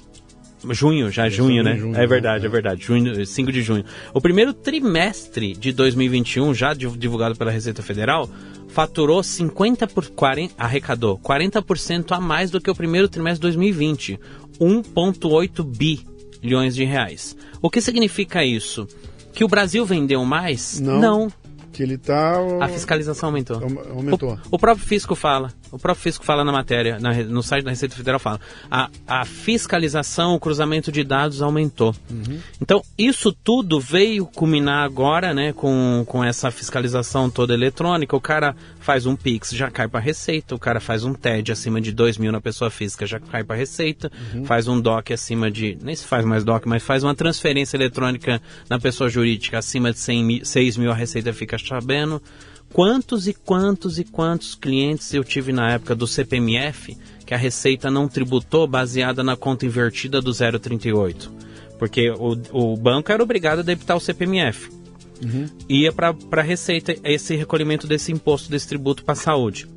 Junho, já é junho, né? Junho, é verdade, né? é verdade. Junho, 5 de junho. O primeiro trimestre de 2021, já divulgado pela Receita Federal, faturou 50 por 40, arrecadou 40% a mais do que o primeiro trimestre de 2020, 1.8 bilhões de reais. O que significa isso? Que o Brasil vendeu mais? Não. Não. Que ele tá. A fiscalização aumentou. Aumentou. O, o próprio fisco fala. O próprio fisco fala na matéria, na, no site da Receita Federal fala. A, a fiscalização, o cruzamento de dados aumentou. Uhum. Então, isso tudo veio culminar agora, né, com, com essa fiscalização toda eletrônica. O cara faz um Pix, já cai para Receita. O cara faz um TED acima de 2 mil na pessoa física, já cai para Receita. Uhum. Faz um DOC acima de. Nem se faz mais DOC, mas faz uma transferência eletrônica na pessoa jurídica acima de 100 mil, 6 mil, a Receita fica sabendo quantos e quantos e quantos clientes eu tive na época do CPMF que a Receita não tributou baseada na conta invertida do 038. Porque o, o banco era obrigado a debitar o CPMF. Uhum. Ia para a Receita esse recolhimento desse imposto, desse tributo para a saúde.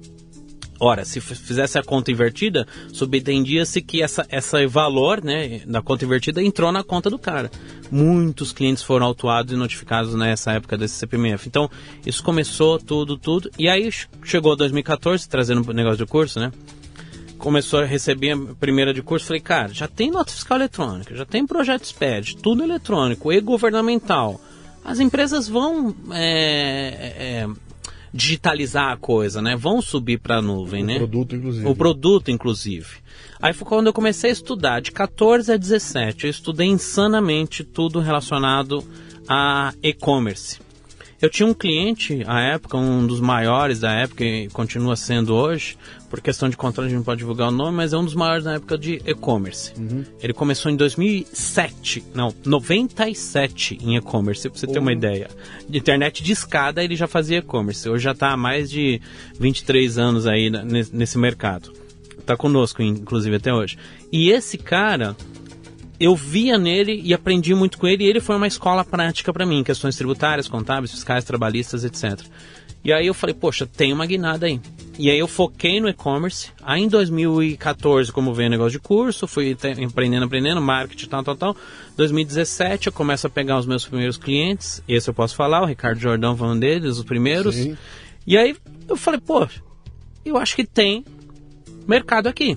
Ora, se fizesse a conta invertida, subentendia-se que essa, essa valor né, da conta invertida entrou na conta do cara. Muitos clientes foram autuados e notificados nessa época desse CPMF. Então, isso começou tudo, tudo. E aí chegou 2014, trazendo o negócio do curso, né? Começou a receber a primeira de curso. Falei, cara, já tem nota fiscal eletrônica, já tem projeto SPED, tudo eletrônico e governamental. As empresas vão é, é, digitalizar a coisa, né? Vão subir para a nuvem, o né? O produto, inclusive. O produto, inclusive. Aí foi quando eu comecei a estudar, de 14 a 17, eu estudei insanamente tudo relacionado a e-commerce. Eu tinha um cliente, à época, um dos maiores da época, e continua sendo hoje, por questão de controle a gente não pode divulgar o nome, mas é um dos maiores na época de e-commerce. Uhum. Ele começou em 2007, não, 97 em e-commerce, pra você uhum. ter uma ideia. De internet de escada ele já fazia e-commerce, hoje já está há mais de 23 anos aí nesse mercado. Está conosco, inclusive, até hoje. E esse cara, eu via nele e aprendi muito com ele, e ele foi uma escola prática para mim, questões tributárias, contábeis, fiscais, trabalhistas, etc. E aí eu falei, poxa, tem uma guinada aí. E aí eu foquei no e-commerce. Aí em 2014, como veio o negócio de curso, fui aprendendo, aprendendo, marketing, tal, tal, tal. 2017 eu começo a pegar os meus primeiros clientes. Esse eu posso falar, o Ricardo Jordão foi um deles, os primeiros. Sim. E aí eu falei, pô, eu acho que tem mercado aqui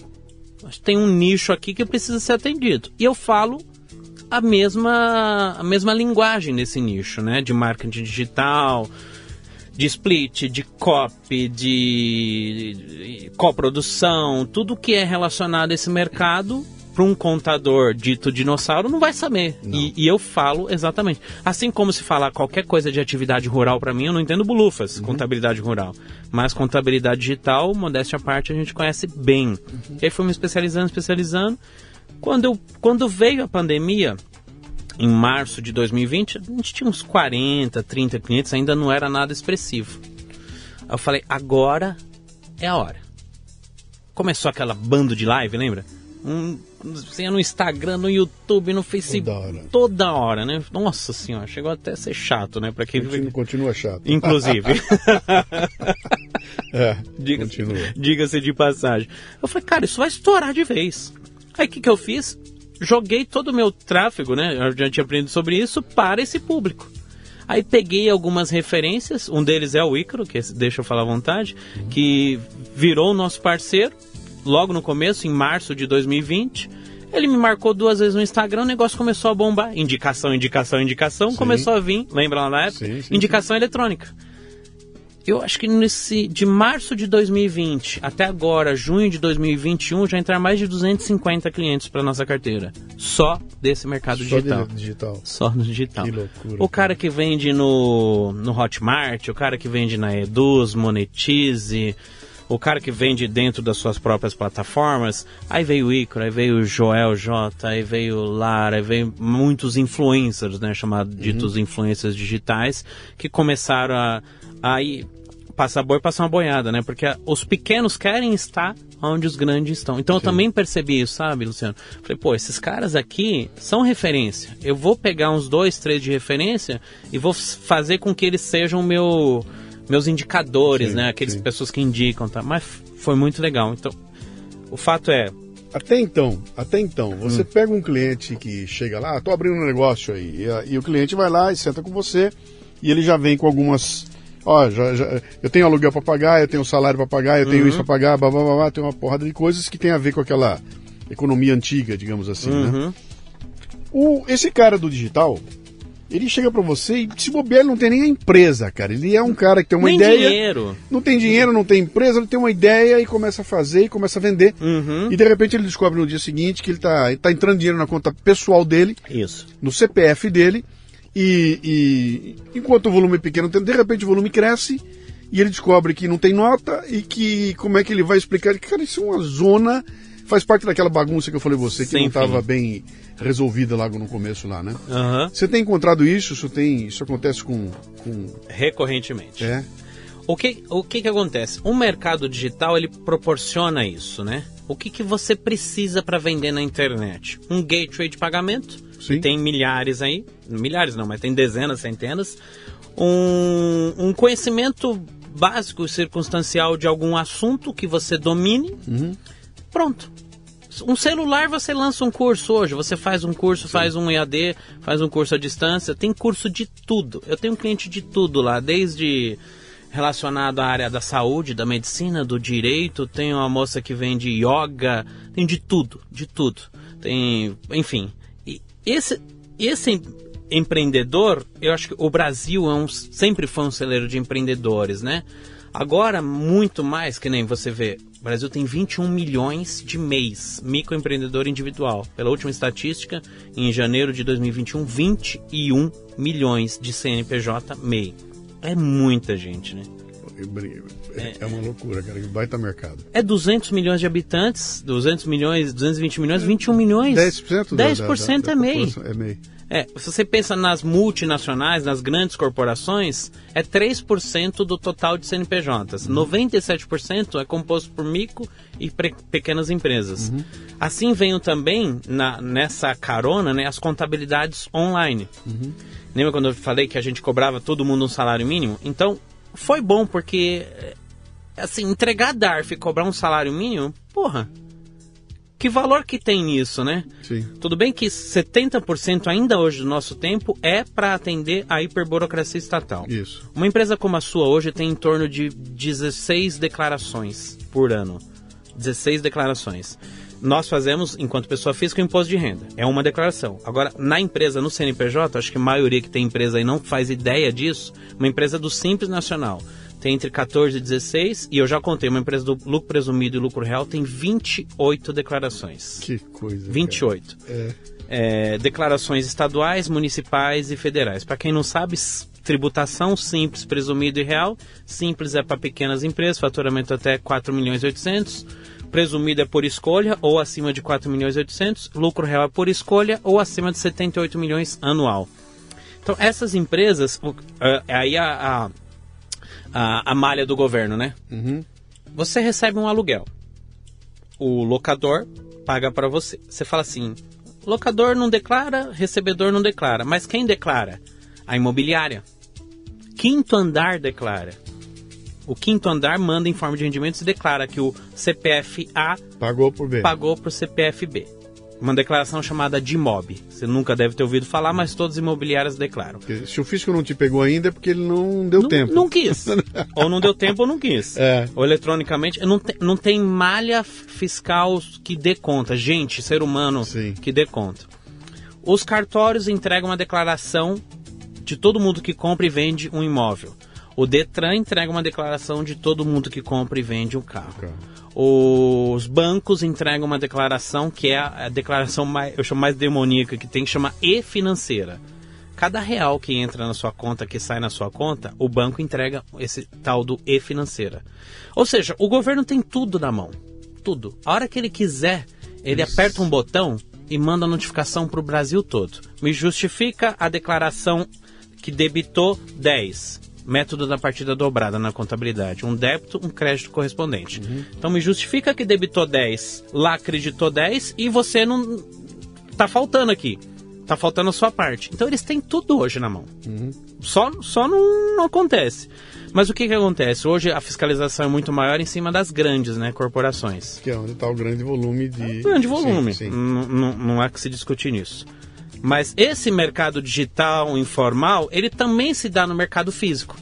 tem um nicho aqui que precisa ser atendido. E eu falo a mesma, a mesma linguagem nesse nicho, né? De marketing digital, de split, de copy, de coprodução, tudo que é relacionado a esse mercado para um contador dito dinossauro não vai saber. E, e, eu falo exatamente. Assim como se falar qualquer coisa de atividade rural para mim, eu não entendo bulufas, uhum. contabilidade rural. Mas contabilidade digital, modéstia à parte, a gente conhece bem. Uhum. E aí fui me especializando, especializando. Quando, eu, quando veio a pandemia, em março de 2020, a gente tinha uns 40, 30 clientes, ainda não era nada expressivo. Eu falei, agora é a hora. Começou aquela bando de live, lembra? Um, você no Instagram, no YouTube, no Facebook. Toda hora. Toda hora, né? Nossa senhora, chegou até a ser chato, né? Pra quem continua, continua chato. Inclusive. é, diga continua. Diga-se de passagem. Eu falei, cara, isso vai estourar de vez. Aí o que, que eu fiz? Joguei todo o meu tráfego, né? Eu já tinha aprendido sobre isso, para esse público. Aí peguei algumas referências, um deles é o Ícaro, que deixa eu falar à vontade, uhum. que virou o nosso parceiro logo no começo, em março de 2020. Ele me marcou duas vezes no Instagram, o negócio começou a bombar. Indicação, indicação, indicação, sim. começou a vir, lembra lá na época? Sim, sim, indicação eletrônica. Eu acho que nesse de março de 2020 até agora, junho de 2021, já entraram mais de 250 clientes para nossa carteira. Só desse mercado Só digital. De digital. Só no digital. Que loucura. O cara que vende no, no Hotmart, o cara que vende na Eduz, Monetize, o cara que vende dentro das suas próprias plataformas, aí veio o Icaro, aí veio o Joel J, aí veio o Lara, aí veio muitos influencers, né, chamados uhum. ditos influencers digitais, que começaram a, a ir, passar boi, passar uma boiada, né, porque os pequenos querem estar onde os grandes estão. Então Sim. eu também percebi isso, sabe, Luciano? Falei, pô, esses caras aqui são referência. Eu vou pegar uns dois, três de referência e vou fazer com que eles sejam meu meus indicadores, sim, né? Aquelas sim. pessoas que indicam, tá? Mas foi muito legal. Então, o fato é. Até então, até então, você hum. pega um cliente que chega lá, tô abrindo um negócio aí, e, e, o cliente vai lá e senta com você e ele já vem com algumas. Ó, já, já, eu tenho aluguel para pagar, eu tenho salário para pagar, eu tenho uhum. isso para pagar, blá, blá, blá, blá, tem uma porrada de coisas que tem a ver com aquela economia antiga, digamos assim, né? uhum. né? O, esse cara do digital, ele chega para você e se bobear, ele não tem nem a empresa, cara. Ele é um cara que tem uma nem ideia. dinheiro. Não tem dinheiro, não tem empresa, ele tem uma ideia e começa a fazer e começa a vender. Uhum. E de repente ele descobre no dia seguinte que ele tá, ele tá entrando dinheiro na conta pessoal dele. Isso. No CPF dele. E, e enquanto o volume é pequeno, de repente o volume cresce e ele descobre que não tem nota e que como é que ele vai explicar? Cara, isso é uma zona faz parte daquela bagunça que eu falei você, que Sem não estava bem resolvida logo no começo lá, né? Uhum. Você tem encontrado isso? Isso, tem, isso acontece com, com... Recorrentemente. É. O que, o que que acontece? O mercado digital ele proporciona isso, né? O que, que você precisa para vender na internet? Um gateway de pagamento. Sim. Tem milhares aí, milhares não, mas tem dezenas, centenas. Um, um conhecimento básico e circunstancial de algum assunto que você domine. Pronto. Um celular você lança um curso hoje, você faz um curso, faz um EAD, faz um curso à distância, tem curso de tudo. Eu tenho um cliente de tudo lá, desde relacionado à área da saúde, da medicina, do direito, tem uma moça que vende yoga, tem de tudo, de tudo. Tem, enfim. E esse esse empreendedor, eu acho que o Brasil é um, sempre foi um celeiro de empreendedores, né? Agora, muito mais, que nem você vê, o Brasil tem 21 milhões de mês microempreendedor individual. Pela última estatística, em janeiro de 2021, 21 milhões de CNPJ MEI. É muita gente, né? É, é uma loucura, cara. Que baita mercado. É 200 milhões de habitantes, 200 milhões, 220 milhões, 21 milhões. 10% da- 10% da- da é MEI. É MEI. É, se você pensa nas multinacionais, nas grandes corporações, é 3% do total de CNPJs. 97% é composto por micro e pequenas empresas. Assim venham também, na- nessa carona, né, as contabilidades online. Lembra quando eu falei que a gente cobrava todo mundo um salário mínimo? Então, foi bom porque, é, assim, entregar DARF e cobrar um salário mínimo, porra, que valor que tem nisso, né? Sim. Tudo bem que 70% ainda hoje do nosso tempo é para atender a hiperburocracia estatal. Isso. Uma empresa como a sua hoje tem em torno de 16 declarações por ano. 16 declarações. Nós fazemos, enquanto pessoa física, o imposto de renda. É uma declaração. Agora, na empresa, no CNPJ, acho que a maioria que tem empresa aí não faz ideia disso. Uma empresa do Simples Nacional tem entre 14 e 16, e eu já contei, uma empresa do lucro presumido e lucro real tem 28 declarações. Que coisa. cara. 28 É. é, declarações estaduais, municipais e federais. Para quem não sabe, tributação simples, presumido e real. Simples é para pequenas empresas, faturamento até 4 milhões e 800. Presumido é por escolha ou acima de 4 milhões e 800. Lucro real é por escolha ou acima de 78 milhões anual. Então, essas empresas, é aí a, a, a, a malha do governo, né? Você recebe um aluguel. O locador paga para você. Você fala assim: locador não declara, recebedor não declara. Mas quem declara? A imobiliária. Quinto andar declara. O quinto andar manda em forma de rendimentos e declara que o CPF A Pagou por B. pagou para o CPF B. Uma declaração chamada de IMOB. Você nunca deve ter ouvido falar, mas todas as imobiliárias declaram. Se o fisco não te pegou ainda é porque ele não deu não, tempo. Não quis. ou não deu tempo ou não quis. É. Ou eletronicamente. Não, te- não tem malha fiscal que dê conta. Gente, ser humano Sim. que dê conta. Os cartórios entregam uma declaração de todo mundo que compra e vende um imóvel. O Detran entrega uma declaração de todo mundo que compra e vende um carro. Os bancos entregam uma declaração que é a declaração mais, eu chamo mais demoníaca que tem, que chama e-financeira. Cada real que entra na sua conta, que sai na sua conta, o banco entrega esse tal do e-financeira. Ou seja, o governo tem tudo na mão. Tudo. A hora que ele quiser, ele aperta um botão e manda a notificação para o Brasil todo. Me justifica a declaração que debitou 10. Método da partida dobrada na contabilidade. Um débito, um crédito correspondente. Então me justifica que debitou 10, lá acreditou 10 e você não. Tá faltando aqui. Tá faltando a sua parte. Então eles têm tudo hoje na mão. Só, só não, não acontece. Mas o que, que acontece? Hoje a fiscalização é muito maior em cima das grandes né, corporações. Que é onde está o grande volume de. Grande volume. Sim, sim. N- n- Não há que se discutir nisso. Mas esse mercado digital informal, ele também se dá no mercado físico.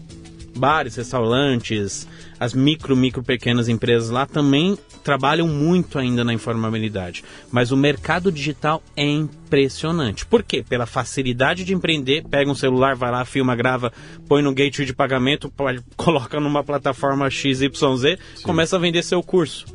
Bares, restaurantes, as micro, micro, pequenas empresas lá também trabalham muito ainda na informalidade. Mas o mercado digital é impressionante. Por quê? Pela facilidade de empreender, pega um celular, vai lá, filma, grava, põe no gateway de pagamento, coloca numa plataforma XYZ, começa a vender seu curso.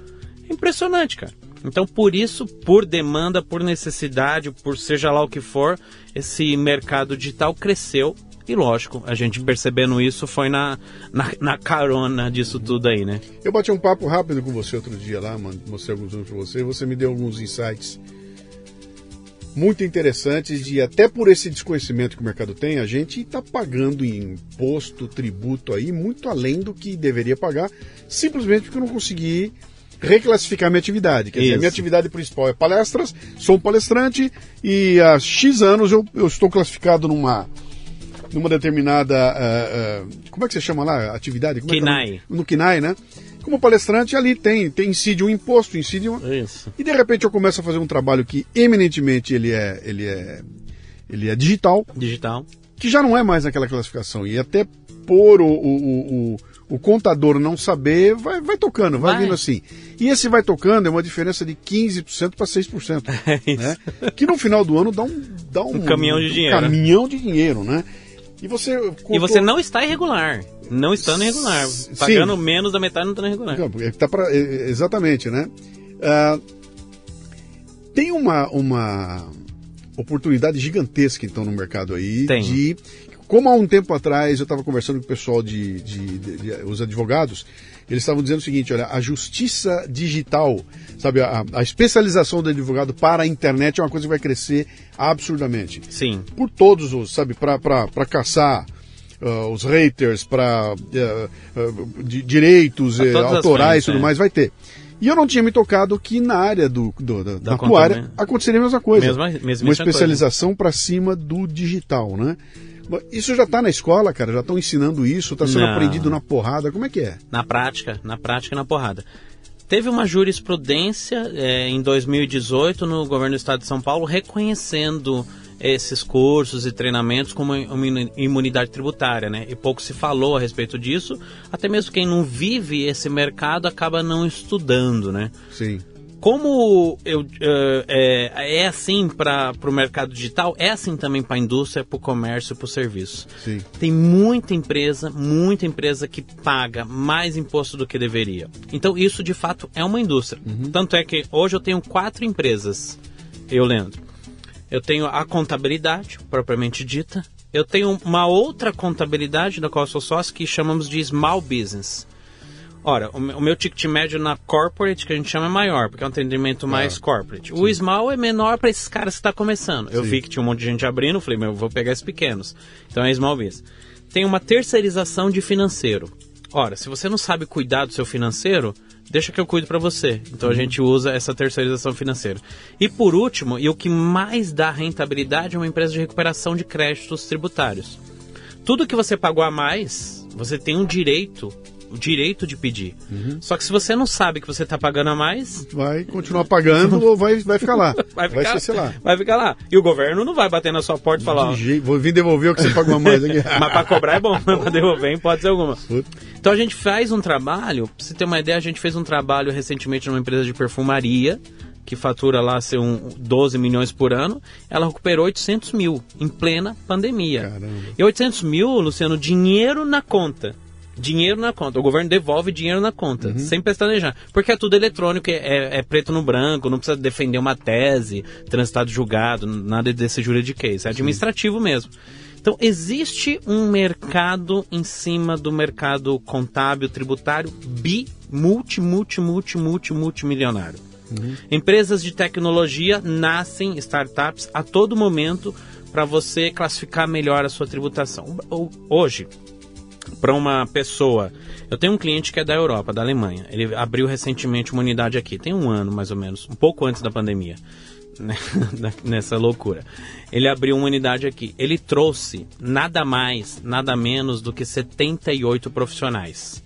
Impressionante, cara. Então, por isso, por demanda, por necessidade, por seja lá o que for, esse mercado digital cresceu. E lógico, a gente percebendo isso foi na, na, na carona disso tudo aí, né? Eu bati um papo rápido com você outro dia lá, mano. Mostrei alguns números pra você. Você me deu alguns insights muito interessantes de até por esse desconhecimento que o mercado tem, a gente está pagando imposto, tributo aí muito além do que deveria pagar, simplesmente porque eu não consegui reclassificar minha atividade. Quer dizer, a minha atividade principal é palestras, sou um palestrante e há X anos eu, eu estou classificado numa numa determinada. Uh, uh, como é que você chama lá? Atividade? Como KINAI. É é? No KINAI, né? Como palestrante, ali tem, tem incide um imposto, incide um... Isso. E de repente eu começo a fazer um trabalho que eminentemente ele é, ele é, ele é digital. Digital. Que já não é mais aquela classificação. E até por o, o, o, o contador não saber, vai, vai tocando, vai, vai, vindo assim. E esse vai tocando é uma diferença de 15% para 6%. É né? Que no final do ano dá um, dá um, um caminhão de um dinheiro. caminhão de dinheiro, né? E você, contou... e você não está irregular. Não estando irregular. Pagando Sim. menos da metade não está irregular. Tá pra, exatamente, né? Uh, tem uma, uma oportunidade gigantesca, então, no mercado aí tem. de. Como há um tempo atrás eu estava conversando com o pessoal de, de, de, de os advogados, eles estavam dizendo o seguinte: olha, a justiça digital, sabe, a, a, especialização do advogado para a internet é uma coisa que vai crescer absurdamente. Sim. Por todos os, sabe, para caçar. Uh, os haters para uh, uh, direitos autorais e tudo mais, vai ter. E eu não tinha me tocado que na área do, do da, da tua área aconteceria a mesma coisa. Mesma, mesma uma especialização para cima do digital, né? Isso já está na escola, cara? Já estão ensinando isso? Está sendo não. aprendido na porrada? Como é que é? Na prática, na prática e na porrada. Teve uma jurisprudência é, em 2018 no governo do estado de São Paulo reconhecendo esses cursos e treinamentos como uma imunidade tributária, né? E pouco se falou a respeito disso. Até mesmo quem não vive esse mercado acaba não estudando, né? Sim como eu, é, é, assim para o mercado digital, é assim também para a indústria, para o comércio, para o serviço. Sim. Tem muita empresa, muita empresa que paga mais imposto do que deveria. Então isso de fato é uma indústria. Uhum. Tanto é que hoje eu tenho quatro empresas, eu, Leandro. Eu tenho a contabilidade, propriamente dita. Eu tenho uma outra contabilidade, da qual eu sou sócio, que chamamos de small business. Ora, o meu ticket médio na corporate, que a gente chama, é maior, porque é um atendimento mais ah, corporate. Sim. O small é menor para esses caras que está começando. Eu sim. vi que tinha um monte de gente abrindo, falei, meu, eu vou pegar esses pequenos. Então é small business. Tem uma terceirização de financeiro. Ora, se você não sabe cuidar do seu financeiro, deixa que eu cuido para você. Então uhum. a gente usa essa terceirização financeira. E por último, e o que mais dá rentabilidade é uma empresa de recuperação de créditos tributários. Tudo que você pagou a mais, você tem um direito o direito de pedir. Uhum. Só que se você não sabe que você está pagando a mais. Vai continuar pagando ou vai, vai ficar lá. Vai ficar, vai lá. Vai ficar lá. E o governo não vai bater na sua porta e falar. De ó, vou vir devolver o que você pagou a mais aqui. mas para cobrar é bom, mas para devolver pode ser alguma. Então a gente faz um trabalho, pra você ter uma ideia, a gente fez um trabalho recentemente numa empresa de perfumaria que fatura lá ser um 12 milhões por ano, ela recuperou 800 mil em plena pandemia. Caramba. E 800 mil, Luciano, dinheiro na conta dinheiro na conta. O governo devolve dinheiro na conta, uhum. sem pestanejar. Porque é tudo eletrônico, é, é, é, preto no branco, não precisa defender uma tese, transitado julgado, nada desse juridiquês. É administrativo Sim. mesmo. Então, existe um mercado em cima do mercado contábil, tributário, bi, multi, multi, multi, multi, multimilionário. Uhum. Empresas de tecnologia nascem, startups, a todo momento para você classificar melhor a sua tributação. Hoje, para uma pessoa. Eu tenho um cliente que é da Europa, da Alemanha. Ele abriu recentemente uma unidade aqui, tem um ano mais ou menos, um pouco antes da pandemia. Né? Nessa loucura. Ele abriu uma unidade aqui. Ele trouxe nada mais, nada menos do que 78 profissionais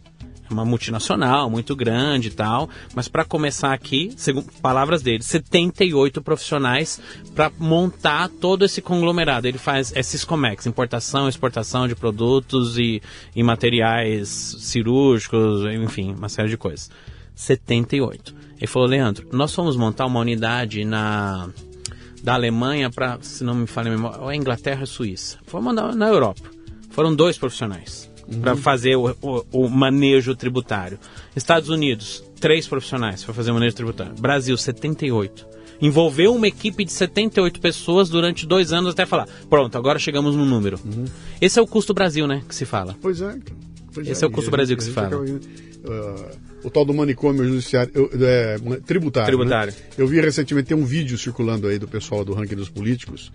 uma multinacional muito grande e tal, mas para começar aqui, segundo palavras dele, 78 profissionais para montar todo esse conglomerado. Ele faz esses Comex, importação, exportação de produtos e, e materiais cirúrgicos, enfim, uma série de coisas. 78. Ele falou, Leandro, nós fomos montar uma unidade na da Alemanha para, se não me falha a memória, ou é Inglaterra Suíça. Fomos na, na Europa. Foram dois profissionais uhum. para fazer o, o, o, manejo tributário. Estados Unidos, três profissionais para fazer o manejo tributário. Brasil, 78. Envolveu uma equipe de 78 pessoas durante dois anos até falar, pronto, agora chegamos no número. Uhum. Esse é o custo Brasil, né, que se fala. Pois é. Pois Esse é, é o custo Brasil que se fala. uh, o tal do manicômio judiciário, eu- é, tributário. Tributário. né? Eu vi recentemente, tem um vídeo circulando aí do pessoal do ranking dos políticos,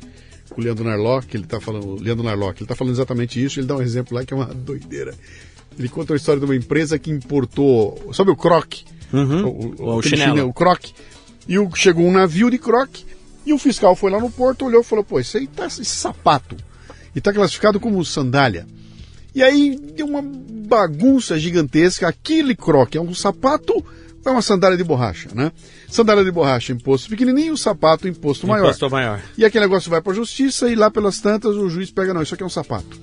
com o Leandro Narlock, ele tá falando, o Leandro Narlock, ele tá falando exatamente isso, ele dá um exemplo lá que é uma doideira. Ele conta a história de uma empresa que importou, sabe o croque? Uhum. O aquele chinelo. o croque. E o, chegou um navio de croque, e o fiscal foi lá no porto, olhou e falou, pô, isso aí tá esse sapato. E tá classificado como sandália. E aí deu uma bagunça gigantesca. Aquele croque é um sapato é uma sandália de borracha, né? Sandália de borracha, imposto pequenininho, sapato, imposto maior. Imposto maior. E aquele negócio vai para a justiça e lá pelas tantas o juiz pega, não, isso aqui é um sapato.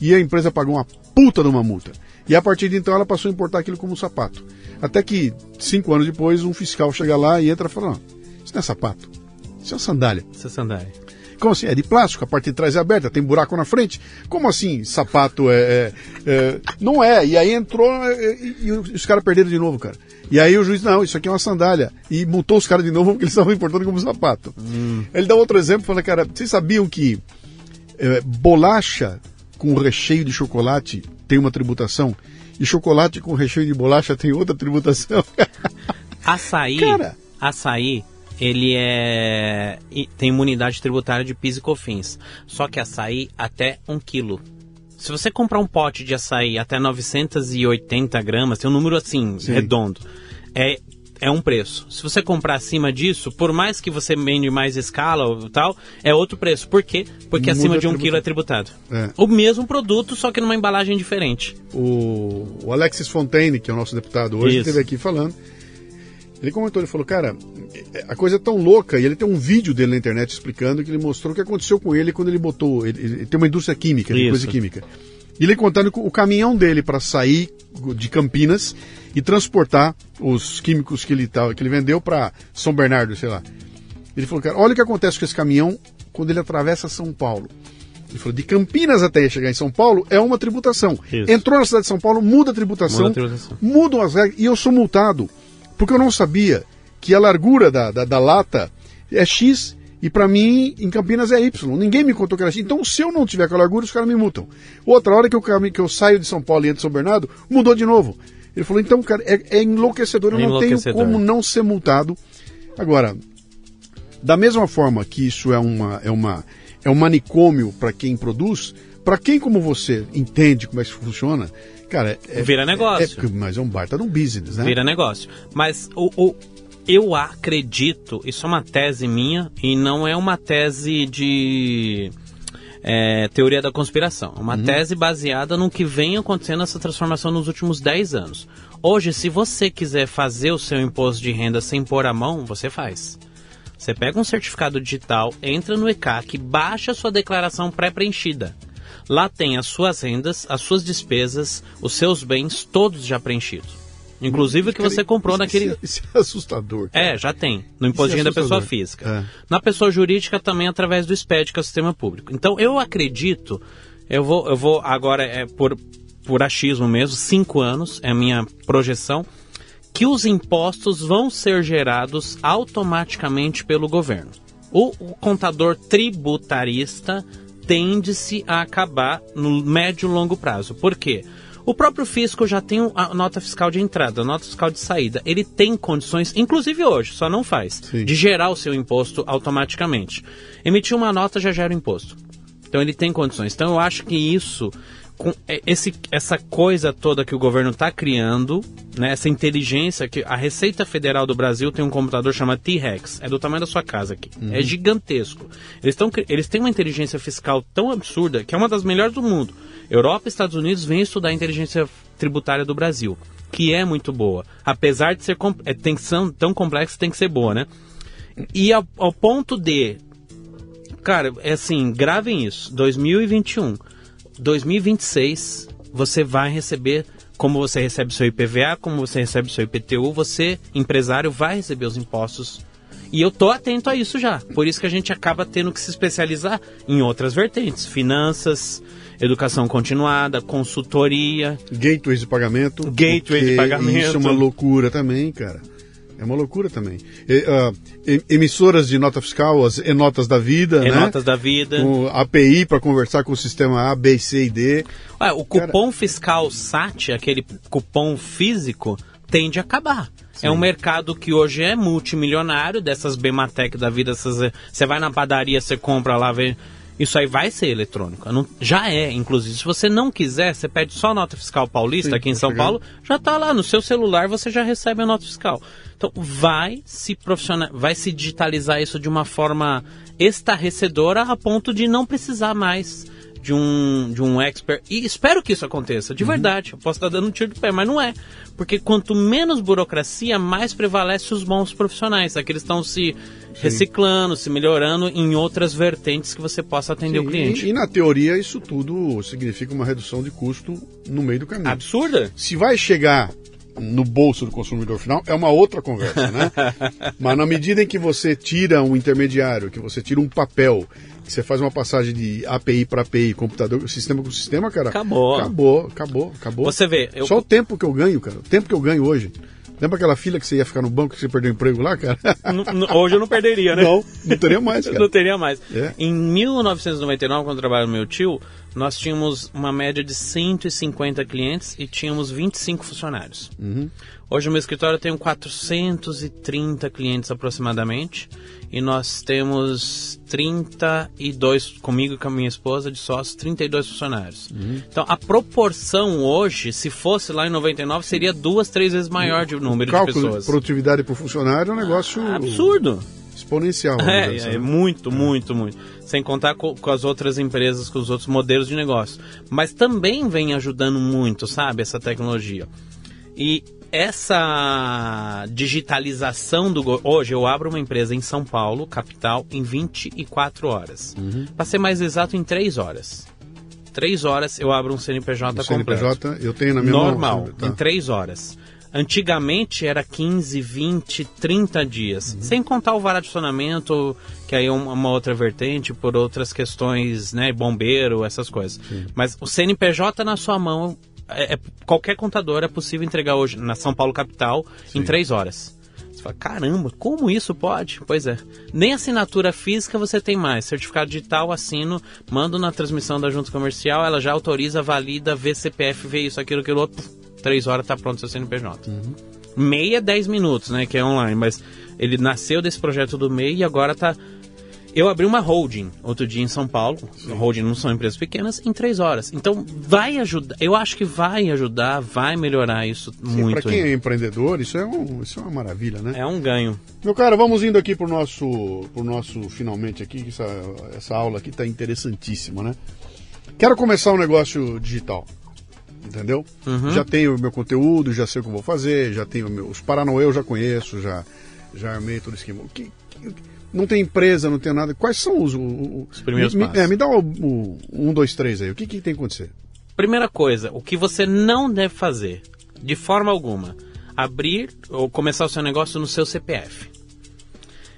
E a empresa pagou uma puta de uma multa. E a partir de então ela passou a importar aquilo como sapato. Até que, cinco anos depois, um fiscal chega lá e entra e fala, não, isso não é sapato, isso é uma sandália. Essa sandália. Como assim? É de plástico, a parte de trás é aberta, tem buraco na frente. Como assim sapato é. é- é- não é. E aí entrou é, e, e os caras perderam de novo, cara. E aí o juiz, não, isso aqui é uma sandália. E multou os caras de novo porque eles estavam importando como sapato. Ele dá outro exemplo, fala, cara, vocês sabiam que é, bolacha com recheio de chocolate tem uma tributação? E chocolate com recheio de bolacha tem outra tributação? Açaí, Cara. açaí, ele é tem imunidade tributária de PIS e COFINS. Só que açaí até um quilo. Se você comprar um pote de açaí até 980 gramas, tem um número assim, Sim. redondo, é, é um preço. Se você comprar acima disso, por mais que você vende mais escala ou tal, é outro preço. Por quê? Porque Muda acima de um quilo é tributado. É. O mesmo produto, só que numa embalagem diferente. o, o Alexis Fontaine, que é o nosso deputado hoje, Isso. esteve aqui falando. Ele comentou, ele falou, cara, a coisa é tão louca, e ele tem um vídeo dele na internet explicando que ele mostrou o que aconteceu com ele quando ele botou. Ele, ele tem uma indústria química, de coisa química. E ele contando o caminhão dele para sair de Campinas e transportar os químicos que ele, tava, que ele vendeu para São Bernardo, sei lá. Ele falou, cara, olha o que acontece com esse caminhão quando ele atravessa São Paulo. Ele falou, de Campinas até chegar em São Paulo é uma tributação. Isso. Entrou na cidade de São Paulo, muda a tributação, Muda a tributação. mudam as regras, e eu sou multado, porque eu não sabia que a largura da, da, da lata é X, e para mim, em Campinas é Y. Ninguém me contou que era X. Então, se eu não tiver com a largura, os caras me multam. Outra hora que eu, que eu saio de São Paulo e entro em São Bernardo, mudou de novo. Ele falou, então, cara, é, é enlouquecedor, eu É não tenho enlouquecedor. como não ser multado. Agora, da mesma forma que isso é, uma, é, uma, é um manicômio para quem produz, para quem como você entende como é que funciona, cara, é, Vira negócio. é- mas é um baita de um business, né? Vira negócio. Mas o, o- eu acredito, isso é uma tese minha e não é uma tese de é, teoria da conspiração. É uma tese baseada no que vem acontecendo essa transformação nos últimos 10 anos. Hoje, se você quiser fazer o seu imposto de renda sem pôr a mão, você faz. Você pega um certificado digital, entra no ECAC, baixa a sua declaração pré-preenchida. Lá tem as suas rendas, as suas despesas, os seus bens, todos já preenchidos. Inclusive o que você comprou isso- naquele. Isso, isso é assustador. cara. É, já tem. No imposto de é renda da pessoa física. É. Na pessoa jurídica também através do SPED, que é o sistema público. Então eu acredito, eu vou, eu vou agora é por, por achismo mesmo, cinco anos é a minha projeção, que os impostos vão ser gerados automaticamente pelo governo. O, o contador tributarista tende-se a acabar no médio e longo prazo. Por quê? O próprio fisco já tem a nota fiscal de entrada, a nota fiscal de saída. Ele tem condições, inclusive hoje, só não faz, Sim. de gerar o seu imposto automaticamente. Emitir uma nota já gera o imposto. Então ele tem condições. Então eu acho que isso, esse, essa coisa toda que o governo está criando, né, essa inteligência que a Receita Federal do Brasil tem um computador chamado T-Rex, é do tamanho da sua casa aqui, é gigantesco. Eles, tão, eles têm uma inteligência fiscal tão absurda que é uma das melhores do mundo. Europa e Estados Unidos vêm estudar a inteligência tributária do Brasil, que é muito boa, apesar de ser é, tem que ser tão complexa, tem que ser boa, né? E ao, ao ponto de Cara, é assim, gravem isso. 2021, 2026, você vai receber, como você recebe seu IPVA, como você recebe seu IPTU, você, empresário, vai receber os impostos. E eu tô atento a isso já. Por isso que a gente acaba tendo que se especializar em outras vertentes: finanças, educação continuada, consultoria. Gateways de pagamento. Gateway de pagamento. Isso é uma loucura também, cara. É uma loucura também. E, e- emissoras de nota fiscal, as notas da vida, É né? notas da vida. Com API para conversar com o sistema A, B, C e D. Ué, o cupom fiscal SAT, aquele cupom físico, tende a acabar. É um mercado que hoje é multimilionário, dessas Bematec da vida, essas, você vai na padaria, você compra lá, vê, isso aí vai ser eletrônico. Não, já é, inclusive. Se você não quiser, você pede só a nota fiscal paulista Sim, aqui em tá São. Paulo, já está lá no seu celular, você já recebe a nota fiscal. Então vai se profissional, vai se digitalizar isso de uma forma estarrecedora a ponto de não precisar mais de um, de um expert. E espero que isso aconteça, Uhum. de verdade. Eu posso estar dando um tiro de pé, mas não é. Porque quanto menos burocracia, mais prevalece os bons profissionais. Aqueles estão se reciclando, se melhorando em outras vertentes que você possa atender o Sim, cliente. E, e na teoria isso tudo significa uma redução de custo no meio do caminho. Absurda? Se vai chegar no bolso do consumidor final, é uma outra conversa, né? Mas na medida em que você tira um intermediário, que você tira um papel, que você faz uma passagem de API para API, computador, sistema com sistema, cara. Acabou. Acabou, acabou, acabou. Você vê, eu- Só o tempo que eu ganho, cara. O tempo que eu ganho hoje. Lembra aquela fila que você ia ficar no banco que você perdeu o emprego lá, cara? Hoje eu não perderia, né? Não, não teria mais, cara. Não teria mais. É. Em 1999, quando eu trabalhava no meu tio, nós tínhamos uma média de 150 clientes e tínhamos 25 funcionários. Uhum. Hoje no meu escritório eu tenho 430 clientes aproximadamente e nós temos 32, comigo e com a minha esposa, de sócios, 32 funcionários. Uhum. Então a proporção hoje, se fosse lá em 99, seria duas, três vezes maior de número de Cálculo de pessoas. produtividade por funcionário é um negócio Absurdo! exponencial. É, é assim. muito, muito, muito. Sem contar co- com, as outras empresas, com os outros modelos de negócio. Mas também vem ajudando muito, sabe, essa tecnologia. E essa digitalização do. Hoje eu abro uma empresa em São Paulo, capital, em 24 horas. Uhum. Para ser mais exato, em 3 horas. 3 horas eu abro um CNPJ O completo. CNPJ eu tenho na minha mão. Normal, tá. em três horas. Antigamente era 15, 20, 30 dias. Uhum. Sem contar o varacionamento, que aí é uma, uma outra vertente, por outras questões, né? Bombeiro, essas coisas. Mas o CNPJ na sua mão, é- é- qualquer contador é possível entregar hoje na São Paulo capital em três horas. Você fala, caramba, como isso pode? Pois é. Nem assinatura física você tem mais. Certificado digital, assino, mando na transmissão da junta comercial, ela já autoriza, valida, vê CPF, vê isso, aquilo, aquilo outro. Três horas tá pronto seu CNPJ. MEI é 10 minutos, né? Que é online, mas ele nasceu desse projeto do MEI e agora tá. Eu abri uma holding outro dia em São Paulo. Holding não são empresas pequenas, em três horas. Então vai ajudar. Eu acho que vai ajudar, vai melhorar isso Sim, muito. Para quem é empreendedor, isso é, um, isso é uma maravilha, né? É um ganho. Meu cara, vamos indo aqui pro nosso, pro nosso finalmente aqui, que essa, essa aula aqui tá interessantíssima, né? Quero começar um negócio digital, entendeu? Já tenho o meu conteúdo, já sei o que eu vou fazer, já tenho meu, os Paranauê eu já conheço, já, já armei todo o esquema. Que, que- não tem empresa, não tem nada. Quais são os... o- Os primeiros me, passos. é, me dá o, o um, dois, três aí. O que, que tem que acontecer? Primeira coisa, o que você não deve fazer, de forma alguma, abrir ou começar o seu negócio no seu CPF.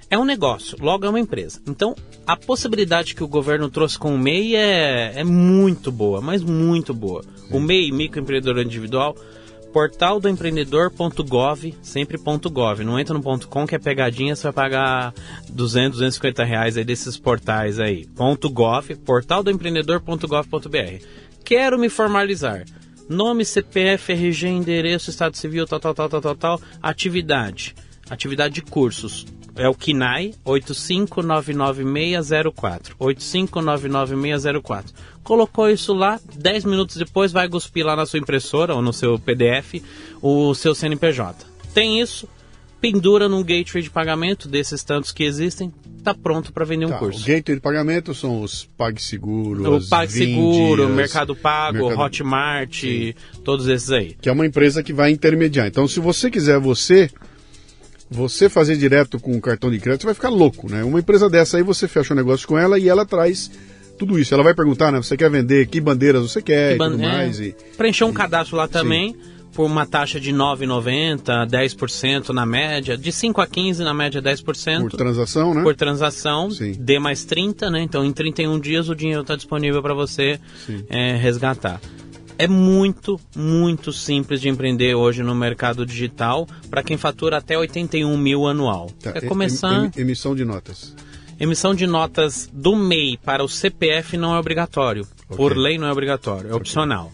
É um negócio, logo é uma empresa. Então, a possibilidade que o governo trouxe com o MEI é, é muito boa, mas muito boa. O MEI, microempreendedor individual, portal do empreendedor.gov, sempre ponto .gov. Não entra no ponto .com que é pegadinha, você vai pagar 200, 250 reais aí desses portais aí. Ponto .gov, portal do empreendedor.gov.br. Quero me formalizar. Nome, CPF, RG, endereço, estado civil, tal, tal, tal, tal, tal, tal. Atividade. Atividade de cursos. É o KINAI 8599604. 8599604. Colocou isso lá, 10 minutos depois vai cuspir lá na sua impressora ou no seu PDF o seu CNPJ. Tem isso, pendura num gateway de pagamento desses tantos que existem, tá pronto para vender um Tá, curso. O gateway de pagamento são os PagSeguro, O PagSeguro, Vindias, Mercado Pago, Mercado- Hotmart, todos esses aí. que é uma empresa que vai intermediar. Então, se você quiser você você fazer direto com o cartão de crédito, você vai ficar louco, né? Uma empresa dessa aí você fecha um negócio com ela e ela traz tudo isso. Ela vai perguntar, né? Você quer vender que bandeiras você quer Que e ban- tudo é, mais. E, Preencher um cadastro lá também, por uma taxa de 9,90, 10% na média, de 5 a 15 na média 10%. por transação, né? por transação, Sim. D mais 30, né? Então em 31 dias o dinheiro está disponível para você Sim. é, resgatar. É muito, muito simples de empreender hoje no mercado digital para quem fatura até 81 mil anual. Tá, é em- começar. em- emissão de notas. Emissão de notas do MEI para o CPF não é obrigatório. Por lei não é obrigatório, é opcional.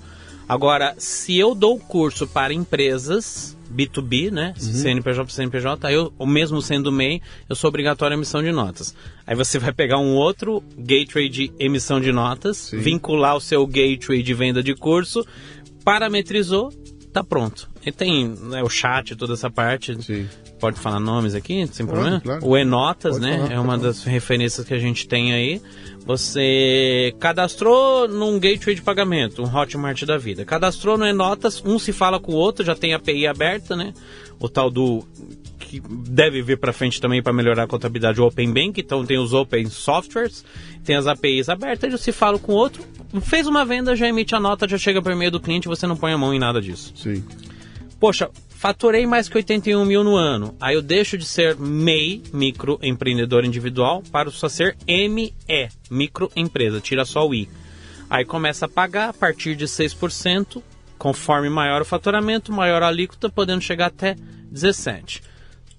Agora, se eu dou curso para empresas, B2B, né? CNPJ para CNPJ, aí eu, mesmo sendo MEI, eu sou obrigatório a emissão de notas. Aí você vai pegar um outro gateway de emissão de notas, vincular o seu gateway de venda de curso, parametrizou, tá pronto. E tem né, o chat, toda essa parte. Sim. Pode falar nomes aqui, sem Pode, problema? claro. O Enotas, Pode né? falar, é uma das referências que a gente tem aí. Você cadastrou num gateway de pagamento, um Hotmart da vida. Cadastrou no Enotas, um se fala com o outro, já tem a API aberta, né? O tal do que deve vir para frente também para melhorar a contabilidade, o Open Bank, então tem os Open Softwares, tem as APIs abertas, já se fala com o outro, fez uma venda, já emite a nota, já chega por e-mail do cliente, você não põe a mão em nada disso Sim. poxa, faturei mais que 81 mil no ano. Aí eu deixo de ser MEI, microempreendedor individual, para só ser ME, microempresa, tira só o I. Aí começa a pagar a partir de 6%, conforme maior o faturamento, maior a alíquota, podendo chegar até 17%.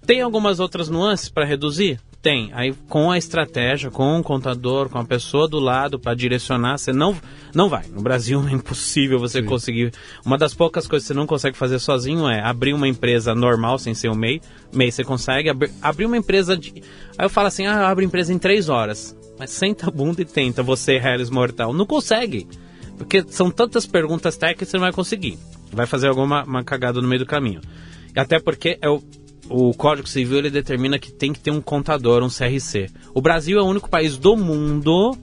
Tem algumas outras nuances para reduzir? Tem. Aí com a estratégia, com o contador, com a pessoa do lado para direcionar, você não, não vai. No Brasil é impossível você conseguir. Uma das poucas coisas que você não consegue fazer sozinho é abrir uma empresa normal sem ser o MEI. MEI você consegue abrir, abrir uma empresa de. Aí eu falo assim: ah, abre empresa em três horas. Mas senta a bunda e tenta, você, Harris Mortal. Não consegue. Porque são tantas perguntas técnicas que você não vai conseguir. Vai fazer alguma uma cagada no meio do caminho. E até porque é o, o Código Civil ele determina que tem que ter um contador, um CRC. O Brasil é o único país do mundo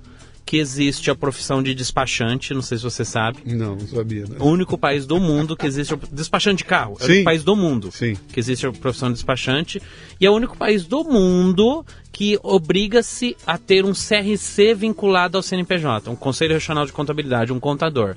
que existe a profissão de despachante, não sei se você sabe. Não, não sabia. Né? O único país do mundo que existe. Despachante de carro. É o único país do mundo Sim. que existe a profissão de despachante. E é o único país do mundo que obriga-se a ter um CRC vinculado ao CNPJ, um Conselho Regional de Contabilidade, um contador.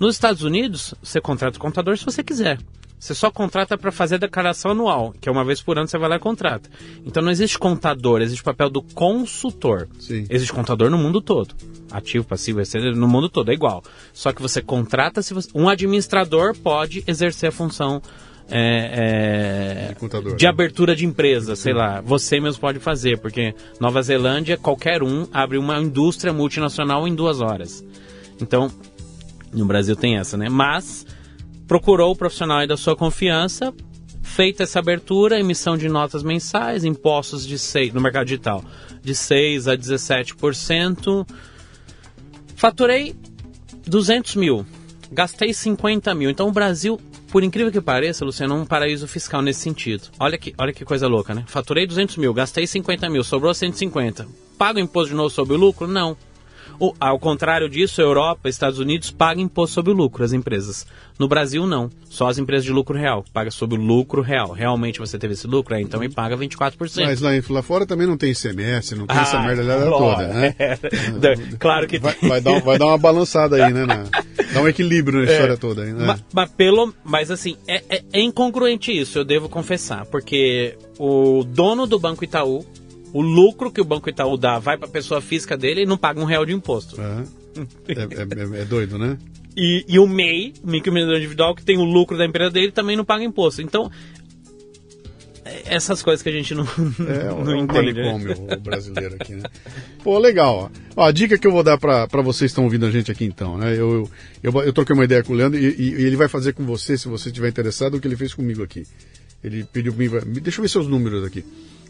Nos Estados Unidos, você contrata o contador se você quiser. Você só contrata para fazer a declaração anual, que é uma vez por ano você vai lá e contrata. Então não existe contador, existe o papel do consultor. Sim. Existe contador no mundo todo. Ativo, passivo, etc. No mundo todo, é igual. Só que você contrata se você... Um administrador pode exercer a função é, é, De contador, de né? abertura de empresa, sei lá. Você mesmo pode fazer, porque Nova Zelândia, qualquer um abre uma indústria multinacional em duas horas. Então, no Brasil tem essa, né? Mas procurou o profissional da sua confiança, feita essa abertura, emissão de notas mensais, impostos de 6, no mercado digital, de 6 a 17%. Faturei 200 mil, gastei 50 mil. Então o Brasil, por incrível que pareça, Luciano, é um paraíso fiscal nesse sentido. Olha que, olha que coisa louca, né? Faturei 200 mil, gastei 50 mil, sobrou 150. Pago imposto de novo sobre o lucro? Não. O- ao contrário disso, Europa, Estados Unidos pagam imposto sobre o lucro, as empresas. No Brasil, não. Só as empresas de lucro real. Paga sobre o lucro real. Realmente você teve esse lucro? É, então me paga 24%. Mas lá, lá fora também não tem ICMS, não tem essa Ah, merda lá ó, toda, né? é. claro que Vai, tem. vai dar, vai dar uma balançada aí, né? na- dá um equilíbrio na história toda aí, né? Ma- Mas, pelo, mas assim, é, é- é incongruente isso, eu devo confessar. Porque o dono do Banco Itaú, o lucro que o Banco Itaú dá vai para a pessoa física dele e não paga um real de imposto. É. É, é- é doido, né? E, e o MEI, o microempreendedor individual, que tem o lucro da empresa dele, também não paga imposto. Então, é- essas coisas que a gente não, É, não é um entende. né? manicômio o brasileiro aqui, né? Pô, legal. Ó. Ó, a dica que eu vou dar pra vocês que estão ouvindo a gente aqui então, né? Eu, eu, eu, eu troquei uma ideia com o Leandro e, e- e ele vai fazer com você, se você estiver interessado, o que ele fez comigo aqui. Ele pediu pra mim, deixa eu ver seus números aqui.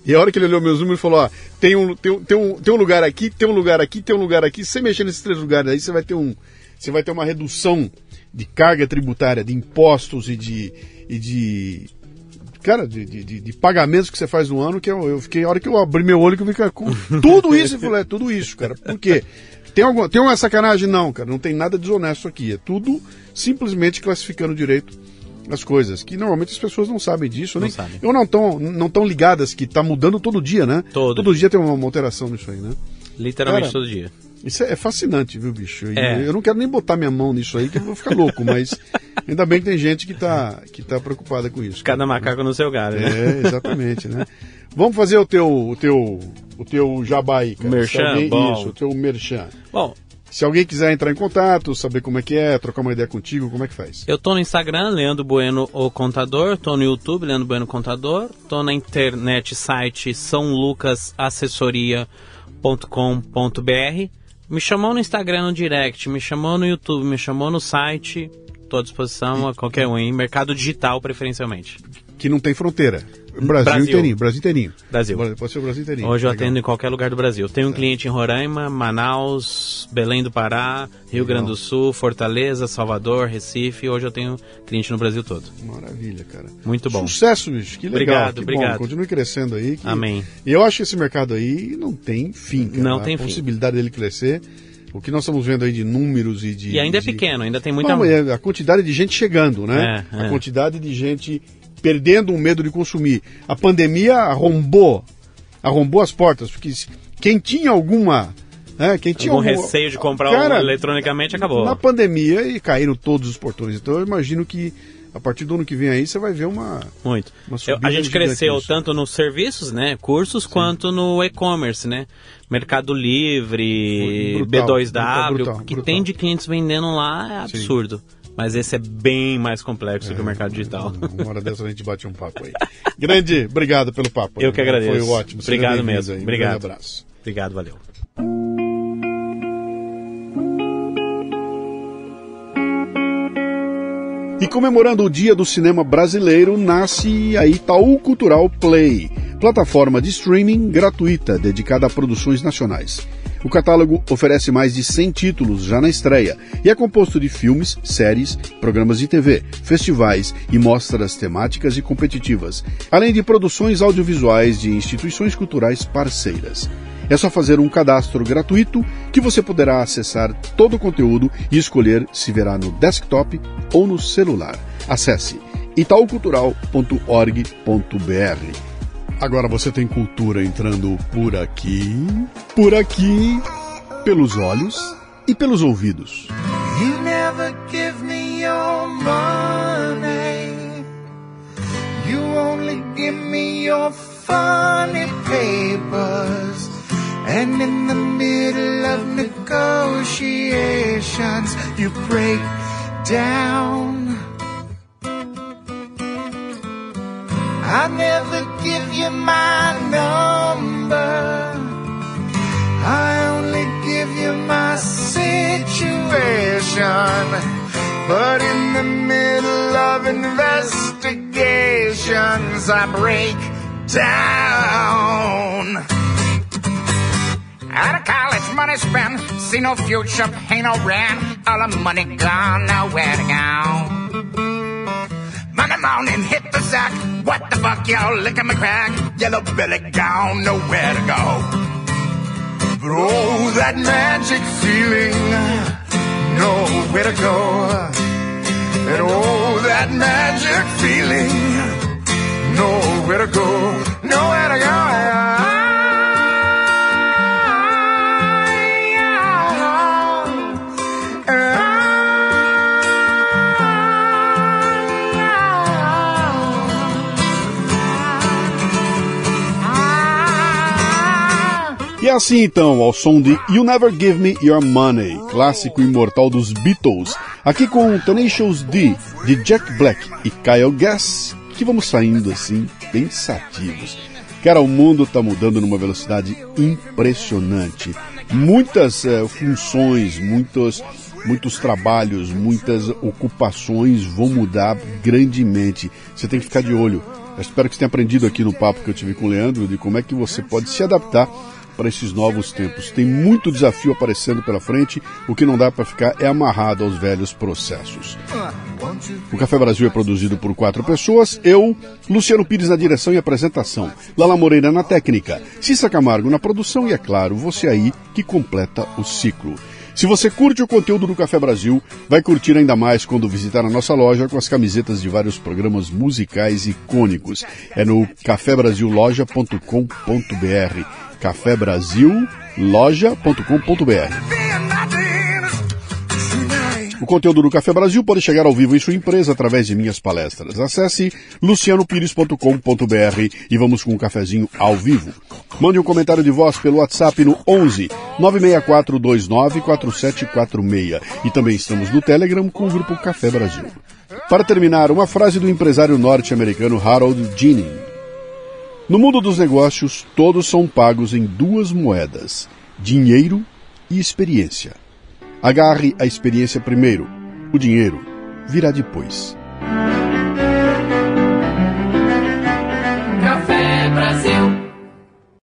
E a hora que ele olhou meus números, falou, ó, tem um, tem, um, tem, um, tem um lugar aqui, tem um lugar aqui, tem um lugar aqui. Se você mexer nesses três lugares aí, você vai ter um. Você vai ter uma redução de carga tributária, de impostos e de. E de cara, de, de, de- de pagamentos que você faz no ano, que eu, eu fiquei, a hora que eu abri meu olho, que eu fiquei com tudo isso, eu falei, é tudo isso, cara. Por quê? Tem, alguma, tem uma sacanagem? Não, cara, não tem nada desonesto aqui. É tudo simplesmente classificando direito as coisas. Que normalmente as pessoas não sabem disso, nem, sabem. ou não estão não tão ligadas, que tá mudando todo dia, né? Todo. Todo dia tem uma, uma alteração nisso aí, né? Literalmente Cara, todo dia. Isso é, fascinante, viu, bicho? É. Eu não quero nem botar minha mão nisso aí, que eu vou ficar louco, mas ainda bem que tem gente que tá, que tá preocupada com isso. Cada macaco no seu galho, né? É, exatamente, né? Vamos fazer o teu, o teu, o teu jabá aí, cara. Merchan, bom. Isso, o teu merchan. Bom, Se alguém quiser entrar em contato, saber como é que é, trocar uma ideia contigo, como é que faz? Eu tô no Instagram, Leandro Bueno o Contador, tô no YouTube, Leandro Bueno Contador, tô na internet site sãolucasassessoria.com.br. Me chamou no Instagram no direct, me chamou no YouTube, me chamou no site, Estou à disposição a qualquer um, em mercado digital preferencialmente. Que não tem fronteira. Brasil, Brasil. inteirinho, Brasil inteirinho. Brasil. Pode ser o Brasil inteirinho. Hoje eu Legal. atendo em qualquer lugar do Brasil. Tenho um cliente em Roraima, Manaus, Belém do Pará, Rio Legal. Grande do Sul, Fortaleza, Salvador, Recife. Hoje eu tenho cliente no Brasil todo. Maravilha, cara. Muito bom. Sucesso, bicho. Que legal. Obrigado, que obrigado. Bom. Continue crescendo aí. que- Amém. E eu acho que esse mercado aí não tem fim, cara. Não A tem fim. possibilidade dele crescer. O que nós estamos vendo aí de números e de. E ainda é de- pequeno, ainda tem muita. Não, é a quantidade de gente chegando, né? É, A é. quantidade de gente perdendo o medo de consumir. A pandemia arrombou, arrombou as portas, porque quem tinha alguma. né, quem tinha Algum algum- receio de comprar Cara, eletronicamente acabou. Na pandemia e caíram todos os portões. Então eu imagino que a partir do ano que vem aí você vai ver uma. Muito. Uma Eu- a gente cresceu tanto nos serviços, né, cursos, quanto no e-commerce, né? Mercado Livre, Brutal, B2W, brutal, brutal, o que tem de clientes vendendo lá é Sim. Mas esse é bem mais complexo que o mercado digital. Uma hora dessa a gente bate um papo aí. Grande, obrigado pelo papo. Eu que agradeço. Foi ótimo. Obrigado mesmo. aí. Um Obrigado. grande abraço. Obrigado, valeu. E comemorando o Dia do Cinema Brasileiro, nasce a Itaú Cultural Play, plataforma de streaming gratuita dedicada a produções nacionais. O catálogo oferece mais de 100 títulos já na estreia e é composto de filmes, séries, programas de TV, festivais e mostras temáticas e competitivas, além de produções audiovisuais de instituições culturais parceiras. É só fazer um cadastro gratuito que você poderá acessar todo o conteúdo e escolher se verá no desktop ou no celular. Acesse itaucultural.org.br. Agora você tem cultura entrando por aqui, por aqui, pelos olhos e pelos ouvidos. You never give me your money. You only give me your funny papers. And in the middle of negotiations, you break down. Investigations, I break down. Out of college, money spent, see no future, pay no rent. All the money gone, nowhere to go. Monday morning, hit the sack. What the fuck, y'all licking my crack? Yellow belly gone, nowhere to go. But oh, that magic feeling, nowhere to go. And oh, that magic feeling, nowhere to go, nowhere to go. E assim então, ao som de You Never Give Me Your Money, clássico imortal dos Beatles, aqui com Tenacious D, de Jack Black e Kyle Gass, que vamos saindo assim, pensativos. Cara, o mundo está mudando numa velocidade impressionante. Muitas eh, funções, muitos, muitos trabalhos, muitas ocupações vão mudar grandemente. Você tem que ficar de olho. Eu espero que você tenha aprendido aqui no papo que eu tive com o Leandro de como é que você pode se adaptar para esses novos tempos. Tem muito desafio aparecendo pela frente, o que não dá para ficar é amarrado aos velhos processos. O Café Brasil é produzido por quatro pessoas, eu, Luciano Pires na direção e apresentação, Lala Moreira na técnica, Cissa Camargo na produção e, é claro, você aí que completa o ciclo. Se você curte o conteúdo do Café Brasil, vai curtir ainda mais quando visitar a nossa loja com as camisetas de vários programas musicais icônicos. É no cafebrasilloja.com.br cafebrasilloja.com.br o conteúdo do Café Brasil pode chegar ao vivo em sua empresa através de minhas palestras. Acesse lucianopires.com.br e vamos com um cafezinho ao vivo. Mande um comentário de voz pelo WhatsApp no 11 96429 4746 e também estamos no Telegram com o grupo Café Brasil. Para terminar, uma frase do empresário norte-americano Harold Ginning. No mundo dos negócios, todos são pagos em duas moedas: dinheiro e experiência. Agarre a experiência primeiro. O dinheiro virá depois.